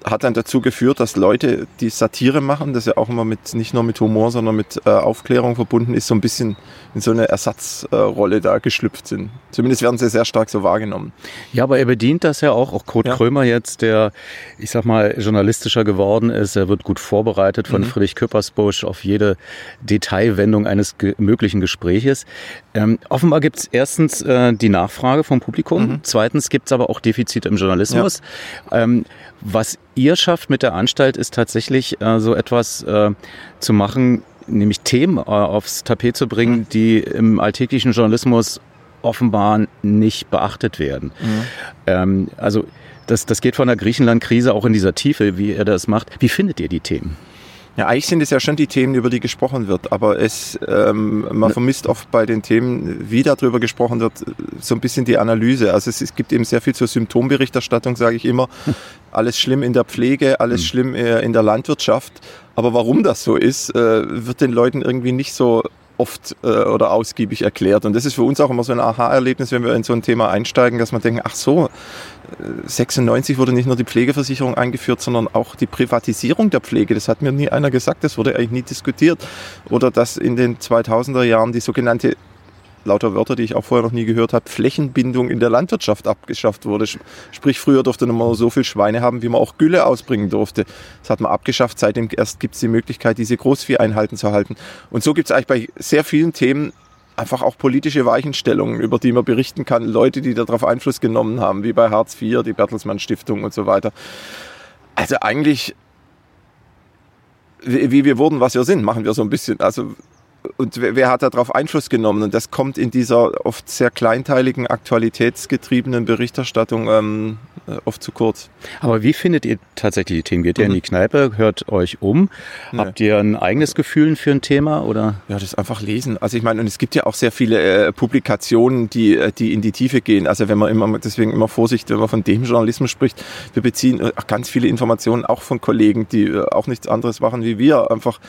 hat dann dazu geführt, dass Leute, die Satire machen, das ja auch immer mit nicht nur mit Humor, sondern mit äh, Aufklärung verbunden ist, so ein bisschen in so eine Ersatzrolle äh, da geschlüpft sind. Zumindest werden sie sehr stark so wahrgenommen. Ja, aber er bedient das ja auch. Auch Kurt ja. Krömer jetzt, der, ich sag mal, journalistischer geworden ist. Er wird gut vorbereitet von mhm. Friedrich Küppersbusch auf jede Detailwendung eines ge möglichen Gespräches. Ähm, offenbar gibt es erstens äh, die Nachfrage vom Publikum. Mhm. Zweitens gibt es aber auch Defizite im Journalismus. Ja. Ähm, was ihr schafft mit der Anstalt ist tatsächlich äh, so etwas äh, zu machen, nämlich Themen äh, aufs Tapet zu bringen, mhm. die im alltäglichen Journalismus offenbar nicht beachtet werden. Mhm. Ähm, also das, das geht von der Griechenland-Krise auch in dieser Tiefe, wie ihr das macht. Wie findet ihr die Themen? Ja, eigentlich sind es ja schon die Themen, über die gesprochen wird, aber es, ähm, man vermisst oft bei den Themen, wie darüber gesprochen wird, so ein bisschen die Analyse. Also es, es gibt eben sehr viel zur Symptomberichterstattung, sage ich immer. Alles schlimm in der Pflege, alles mhm. schlimm in der Landwirtschaft. Aber warum das so ist, äh, wird den Leuten irgendwie nicht so oft äh, oder ausgiebig erklärt. Und das ist für uns auch immer so ein Aha-Erlebnis, wenn wir in so ein Thema einsteigen, dass man denkt, ach so, 96 wurde nicht nur die Pflegeversicherung eingeführt, sondern auch die Privatisierung der Pflege. Das hat mir nie einer gesagt, das wurde eigentlich nie diskutiert. Oder dass in den 2000er Jahren die sogenannte lauter Wörter, die ich auch vorher noch nie gehört habe, Flächenbindung in der Landwirtschaft abgeschafft wurde. Sprich, früher durfte man so viel Schweine haben, wie man auch Gülle ausbringen durfte. Das hat man abgeschafft. Seitdem erst gibt es die Möglichkeit, diese Großvieheinheiten zu halten. Und so gibt es eigentlich bei sehr vielen Themen einfach auch politische Weichenstellungen, über die man berichten kann, Leute, die darauf Einfluss genommen haben, wie bei Hartz IV, die Bertelsmann Stiftung und so weiter. Also eigentlich, wie wir wurden, was wir sind, machen wir so ein bisschen. Also und wer hat darauf Einfluss genommen? Und das kommt in dieser oft sehr kleinteiligen, aktualitätsgetriebenen Berichterstattung ähm, äh, oft zu kurz. Aber wie findet ihr tatsächlich die Themen? Geht ihr mhm. in die Kneipe, hört euch um? Nee. Habt ihr ein eigenes Gefühl für ein Thema? Oder? Ja, das einfach lesen. Also ich meine, und es gibt ja auch sehr viele äh, Publikationen, die, äh, die in die Tiefe gehen. Also wenn man immer, deswegen immer Vorsicht, wenn man von dem Journalismus spricht, wir beziehen äh, ganz viele Informationen auch von Kollegen, die auch nichts anderes machen wie wir. Einfach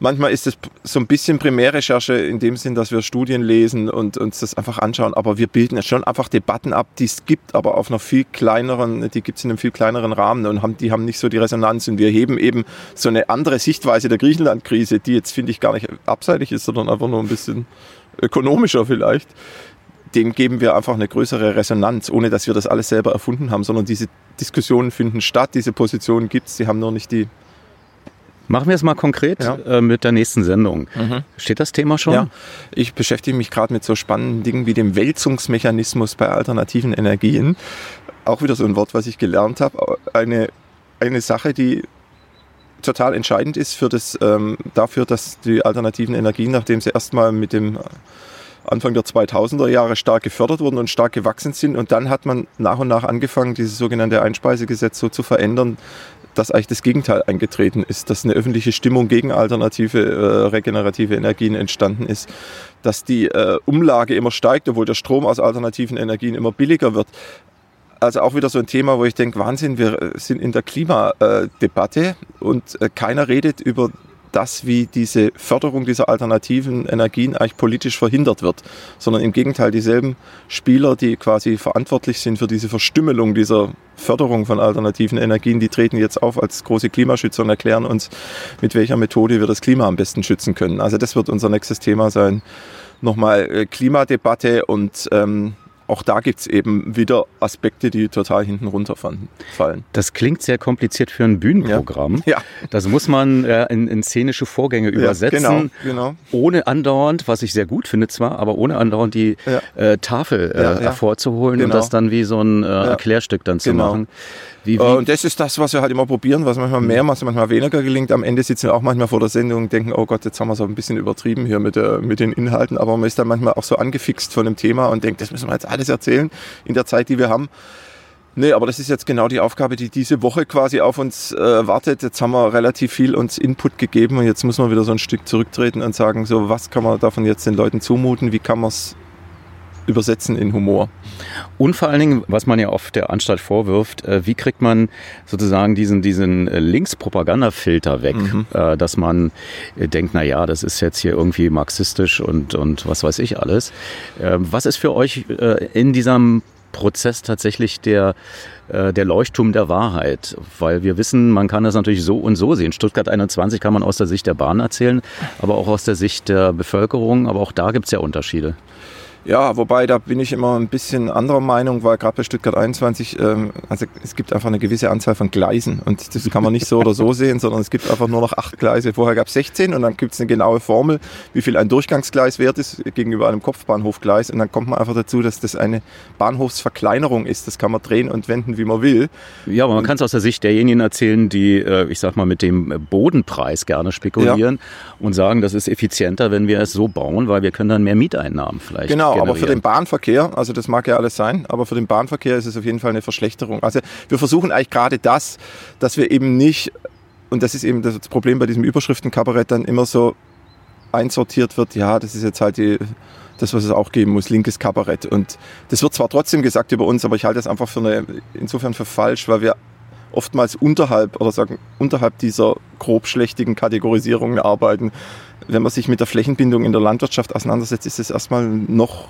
Manchmal ist es so ein bisschen Primärrecherche in dem Sinn, dass wir Studien lesen und uns das einfach anschauen. Aber wir bilden schon einfach Debatten ab, die es gibt, aber auf einer viel kleineren, die gibt es in einem viel kleineren Rahmen und haben, die haben nicht so die Resonanz. Und wir heben eben so eine andere Sichtweise der Griechenland-Krise, die jetzt, finde ich, gar nicht abseitig ist, sondern einfach nur ein bisschen ökonomischer vielleicht dem geben wir einfach eine größere Resonanz, ohne dass wir das alles selber erfunden haben, sondern diese Diskussionen finden statt, diese Positionen gibt es, die haben nur nicht die Machen wir es mal konkret ja. äh, mit der nächsten Sendung. Mhm. Steht das Thema schon? Ja, ich beschäftige mich gerade mit so spannenden Dingen wie dem Wälzungsmechanismus bei alternativen Energien. Auch wieder so ein Wort, was ich gelernt habe. Eine, eine Sache, die total entscheidend ist für das, ähm, dafür, dass die alternativen Energien, nachdem sie erstmal mit dem Anfang der 2000er Jahre stark gefördert wurden und stark gewachsen sind. Und dann hat man nach und nach angefangen, dieses sogenannte Einspeisegesetz so zu verändern, dass eigentlich das Gegenteil eingetreten ist, dass eine öffentliche Stimmung gegen alternative äh, regenerative Energien entstanden ist, dass die äh, Umlage immer steigt, obwohl der Strom aus alternativen Energien immer billiger wird. Also auch wieder so ein Thema, wo ich denke, Wahnsinn, wir äh, sind in der Klimadebatte und äh, keiner redet über das, wie diese Förderung dieser alternativen Energien eigentlich politisch verhindert wird, sondern im Gegenteil dieselben Spieler, die quasi verantwortlich sind für diese Verstümmelung dieser Förderung von alternativen Energien, die treten jetzt auf als große Klimaschützer und erklären uns, mit welcher Methode wir das Klima am besten schützen können. Also das wird unser nächstes Thema sein. Nochmal äh, Klimadebatte und ähm, auch da gibt es eben wieder Aspekte, die total hinten runterfallen. Das klingt sehr kompliziert für ein Bühnenprogramm. Ja. ja. Das muss man äh, in, in, szenische Vorgänge ja, übersetzen, genau, genau. ohne andauernd, was ich sehr gut finde zwar, aber ohne andauernd die ja. äh, Tafel äh, hervorzuholen genau. und das dann wie so ein äh, Erklärstück dann zu genau. machen. Wie, wie? Äh, und das ist das, was wir halt immer probieren, was manchmal mehr, was manchmal weniger gelingt. Am Ende sitzen wir auch manchmal vor der Sendung und denken, oh Gott, jetzt haben wir so ein bisschen übertrieben hier mit, der, mit den Inhalten. Aber man ist dann manchmal auch so angefixt von dem Thema und denkt, das müssen wir jetzt alles erzählen in der Zeit, die wir haben. Nee, aber das ist jetzt genau die Aufgabe, die diese Woche quasi auf uns äh, wartet. Jetzt haben wir relativ viel uns Input gegeben und jetzt muss man wieder so ein Stück zurücktreten und sagen, so was kann man davon jetzt den Leuten zumuten, wie kann man es übersetzen in Humor. Und vor allen Dingen, was man ja oft der Anstalt vorwirft, äh, wie kriegt man sozusagen diesen, diesen äh, Linkspropagandafilter weg, mhm. Äh, dass man denkt, na ja, das ist jetzt hier irgendwie marxistisch und, und was weiß ich alles. Was ist für euch in diesem Prozess tatsächlich der, der Leuchtturm der Wahrheit, weil wir wissen, man kann das natürlich so und so sehen. Stuttgart 21 kann man aus der Sicht der Bahn erzählen, aber auch aus der Sicht der Bevölkerung, aber auch da gibt es ja Unterschiede. Ja, wobei da bin ich immer ein bisschen anderer Meinung, weil gerade bei Stuttgart 21, ähm, also es gibt einfach eine gewisse Anzahl von Gleisen und das kann man nicht so oder so sehen, sondern es gibt einfach nur noch acht Gleise. Vorher gab es 16 und dann gibt es eine genaue Formel, wie viel ein Durchgangsgleis wert ist gegenüber einem Kopfbahnhofgleis und dann kommt man einfach dazu, dass das eine Bahnhofsverkleinerung ist. Das kann man drehen und wenden, wie man will. Ja, aber man kann es aus der Sicht derjenigen erzählen, die, äh, ich sag mal, mit dem Bodenpreis gerne spekulieren ja. und sagen, das ist effizienter, wenn wir es so bauen, weil wir können dann mehr Mieteinnahmen vielleicht. Genau, generieren. aber für den Bahnverkehr, also das mag ja alles sein, aber für den Bahnverkehr ist es auf jeden Fall eine Verschlechterung. Also wir versuchen eigentlich gerade das, dass wir eben nicht, und das ist eben das Problem bei diesem Überschriftenkabarett, dann immer so einsortiert wird, ja, das ist jetzt halt die, das, was es auch geben muss, linkes Kabarett. Und das wird zwar trotzdem gesagt über uns, aber ich halte das einfach für eine, insofern für falsch, weil wir oftmals unterhalb oder sagen unterhalb dieser grobschlächtigen Kategorisierungen arbeiten wenn man sich mit der Flächenbindung in der Landwirtschaft auseinandersetzt, ist es erstmal noch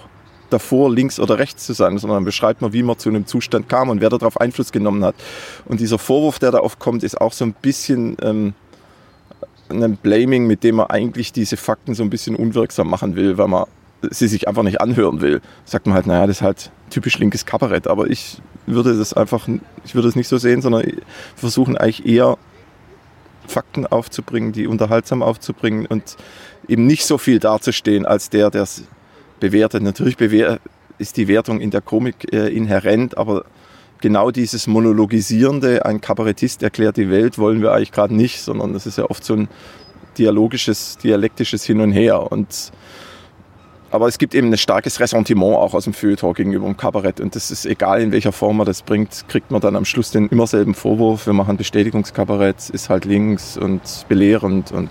davor, links oder rechts zu sein, sondern beschreibt man, wie man zu einem Zustand kam und wer darauf Einfluss genommen hat. Und dieser Vorwurf, der da oft kommt, ist auch so ein bisschen ähm, ein Blaming, mit dem man eigentlich diese Fakten so ein bisschen unwirksam machen will, weil man sie sich einfach nicht anhören will. Sagt man halt, naja, das ist halt typisch linkes Kabarett. Aber ich würde das einfach, ich würde es nicht so sehen, sondern versuchen eigentlich eher Fakten aufzubringen, die unterhaltsam aufzubringen und eben nicht so viel dazustehen als der, der bewertet. Natürlich bewer ist die Wertung in der Komik äh, inhärent, aber genau dieses Monologisierende, ein Kabarettist erklärt die Welt, wollen wir eigentlich gerade nicht, sondern das ist ja oft so ein dialogisches, dialektisches Hin und Her. Und, aber es gibt eben ein starkes Ressentiment auch aus dem Feuilleton gegenüber dem Kabarett. Und das ist egal, in welcher Form man das bringt, kriegt man dann am Schluss den immer selben Vorwurf. Wir machen Bestätigungskabarett, ist halt links und belehrend und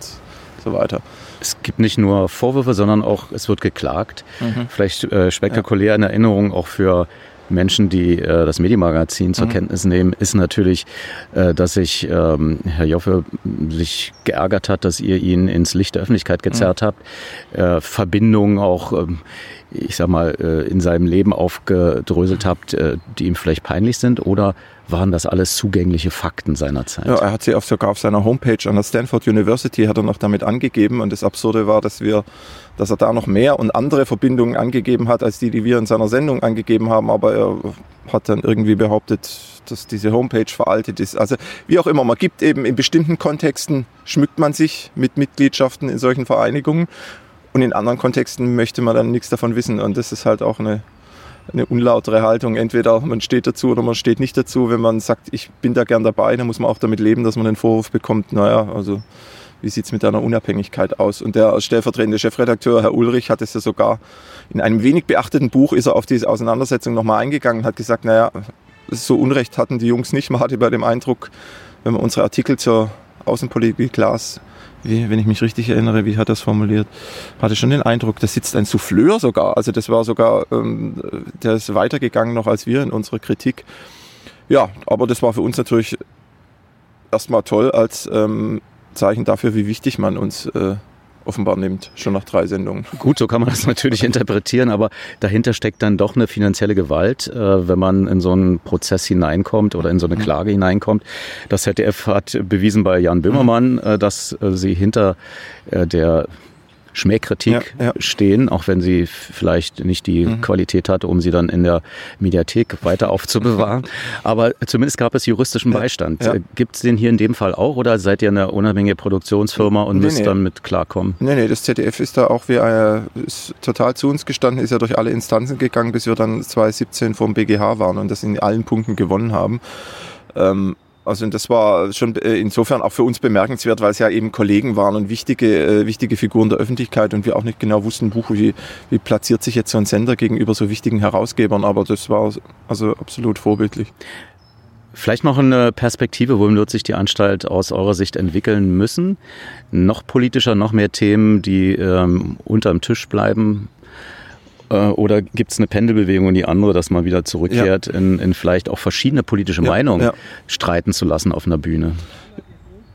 so weiter. Es gibt nicht nur Vorwürfe, sondern auch, es wird geklagt. Mhm. Vielleicht äh, spektakulär ja. in Erinnerung auch für Menschen, die äh, das Medienmagazin zur mhm. Kenntnis nehmen, ist natürlich, äh, dass sich ähm, Herr Joffe sich geärgert hat, dass ihr ihn ins Licht der Öffentlichkeit gezerrt mhm. habt. Äh, Verbindungen auch, ähm, ich sag mal, äh, in seinem Leben aufgedröselt habt, äh, die ihm vielleicht peinlich sind oder waren das alles zugängliche Fakten seiner Zeit? Ja, er hat sie auch sogar auf seiner Homepage an der Stanford University hat er noch damit angegeben und das Absurde war, dass wir, dass er da noch mehr und andere Verbindungen angegeben hat, als die, die wir in seiner Sendung angegeben haben, aber er hat dann irgendwie behauptet, dass diese Homepage veraltet ist. Also wie auch immer, man gibt eben in bestimmten Kontexten, schmückt man sich mit Mitgliedschaften in solchen Vereinigungen und in anderen Kontexten möchte man dann nichts davon wissen und das ist halt auch eine eine unlautere Haltung. Entweder man steht dazu oder man steht nicht dazu. Wenn man sagt, ich bin da gern dabei, dann muss man auch damit leben, dass man den Vorwurf bekommt, naja, also wie sieht es mit deiner Unabhängigkeit aus? Und der stellvertretende Chefredakteur, Herr Ulrich, hat es ja sogar in einem wenig beachteten Buch, ist er auf diese Auseinandersetzung nochmal eingegangen und hat gesagt, naja, so Unrecht hatten die Jungs nicht. Man hatte bei dem Eindruck, wenn man unsere Artikel zur Außenpolitik las, wie, wenn ich mich richtig erinnere, wie hat er das formuliert, hatte schon den Eindruck, da sitzt ein Souffleur sogar. Also das war sogar, ähm, der ist weitergegangen noch als wir in unserer Kritik. Ja, aber das war für uns natürlich erstmal toll als ähm, Zeichen dafür, wie wichtig man uns äh, offenbar nimmt, schon nach drei Sendungen. Gut, so kann man das natürlich interpretieren, aber dahinter steckt dann doch eine finanzielle Gewalt, äh, wenn man in so einen Prozess hineinkommt oder in so eine mhm. Klage hineinkommt. Das ZDF hat bewiesen bei Jan Böhmermann, mhm. dass äh, sie hinter äh, der Schmähkritik ja, ja. stehen, auch wenn sie vielleicht nicht die mhm. Qualität hatte, um sie dann in der Mediathek weiter aufzubewahren. Aber zumindest gab es juristischen Beistand. Ja. Gibt es den hier in dem Fall auch oder seid ihr eine unabhängige Produktionsfirma und nee, müsst nee. dann mit klarkommen? Nee, nee, das ZDF ist da auch wie äh, ist total zu uns gestanden, ist ja durch alle Instanzen gegangen, bis wir dann 2017 vom BGH waren und das in allen Punkten gewonnen haben. Ähm, also das war schon äh, insofern auch für uns bemerkenswert, weil es ja eben Kollegen waren und wichtige, äh, wichtige Figuren der Öffentlichkeit und wir auch nicht genau wussten, Buch, wie, wie platziert sich jetzt so ein Sender gegenüber so wichtigen Herausgebern. Aber das war also absolut vorbildlich. Vielleicht noch eine Perspektive, wohin wird sich die Anstalt aus eurer Sicht entwickeln müssen? Noch politischer, noch mehr Themen, die ähm, unterm Tisch bleiben, oder gibt es eine Pendelbewegung in die andere, dass man wieder zurückkehrt, ja. in, in, vielleicht auch verschiedene politische ja, Meinungen ja. streiten zu lassen auf einer Bühne?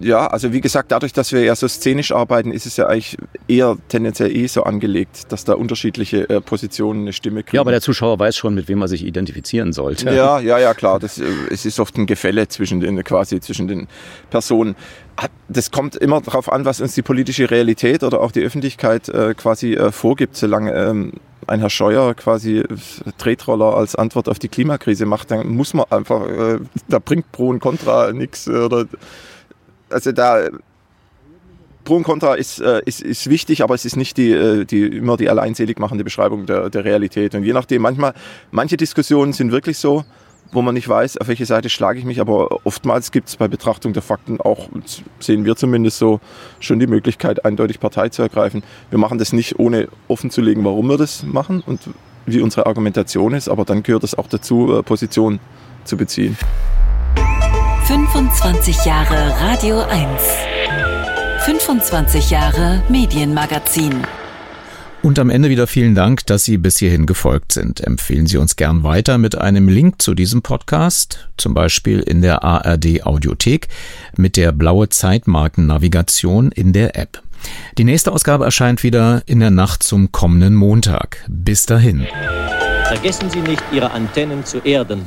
Ja, also wie gesagt, dadurch, dass wir ja so szenisch arbeiten, ist es ja eigentlich eher tendenziell eh so angelegt, dass da unterschiedliche äh, Positionen eine Stimme kriegen. Ja, aber der Zuschauer weiß schon, mit wem er sich identifizieren sollte. Ja, ja, ja, klar. Das, äh, es ist oft ein Gefälle zwischen den, quasi zwischen den Personen. Das kommt immer darauf an, was uns die politische Realität oder auch die Öffentlichkeit äh, quasi äh, vorgibt. Solange ähm, ein Herr Scheuer quasi Tretroller als Antwort auf die Klimakrise macht, dann muss man einfach, äh, da bringt Pro und Contra nichts. Oder, also da Pro und Contra ist, äh, ist, ist wichtig, aber es ist nicht die, äh, die, immer die alleinselig machende Beschreibung der, der Realität. Und je nachdem, manchmal, manche Diskussionen sind wirklich so, wo man nicht weiß, auf welche Seite schlage ich mich. Aber oftmals gibt es bei Betrachtung der Fakten auch, sehen wir zumindest so, schon die Möglichkeit, eindeutig Partei zu ergreifen. Wir machen das nicht, ohne offen zu legen, warum wir das machen und wie unsere Argumentation ist. Aber dann gehört es auch dazu, äh, Position zu beziehen. 25 Jahre Radio 1. 25 Jahre Medienmagazin. Und am Ende wieder vielen Dank, dass Sie bis hierhin gefolgt sind. Empfehlen Sie uns gern weiter mit einem Link zu diesem Podcast, zum Beispiel in der ARD Audiothek mit der blaue Zeitmarkennavigation in der App. Die nächste Ausgabe erscheint wieder in der Nacht zum kommenden Montag. Bis dahin. Vergessen Sie nicht, Ihre Antennen zu erden.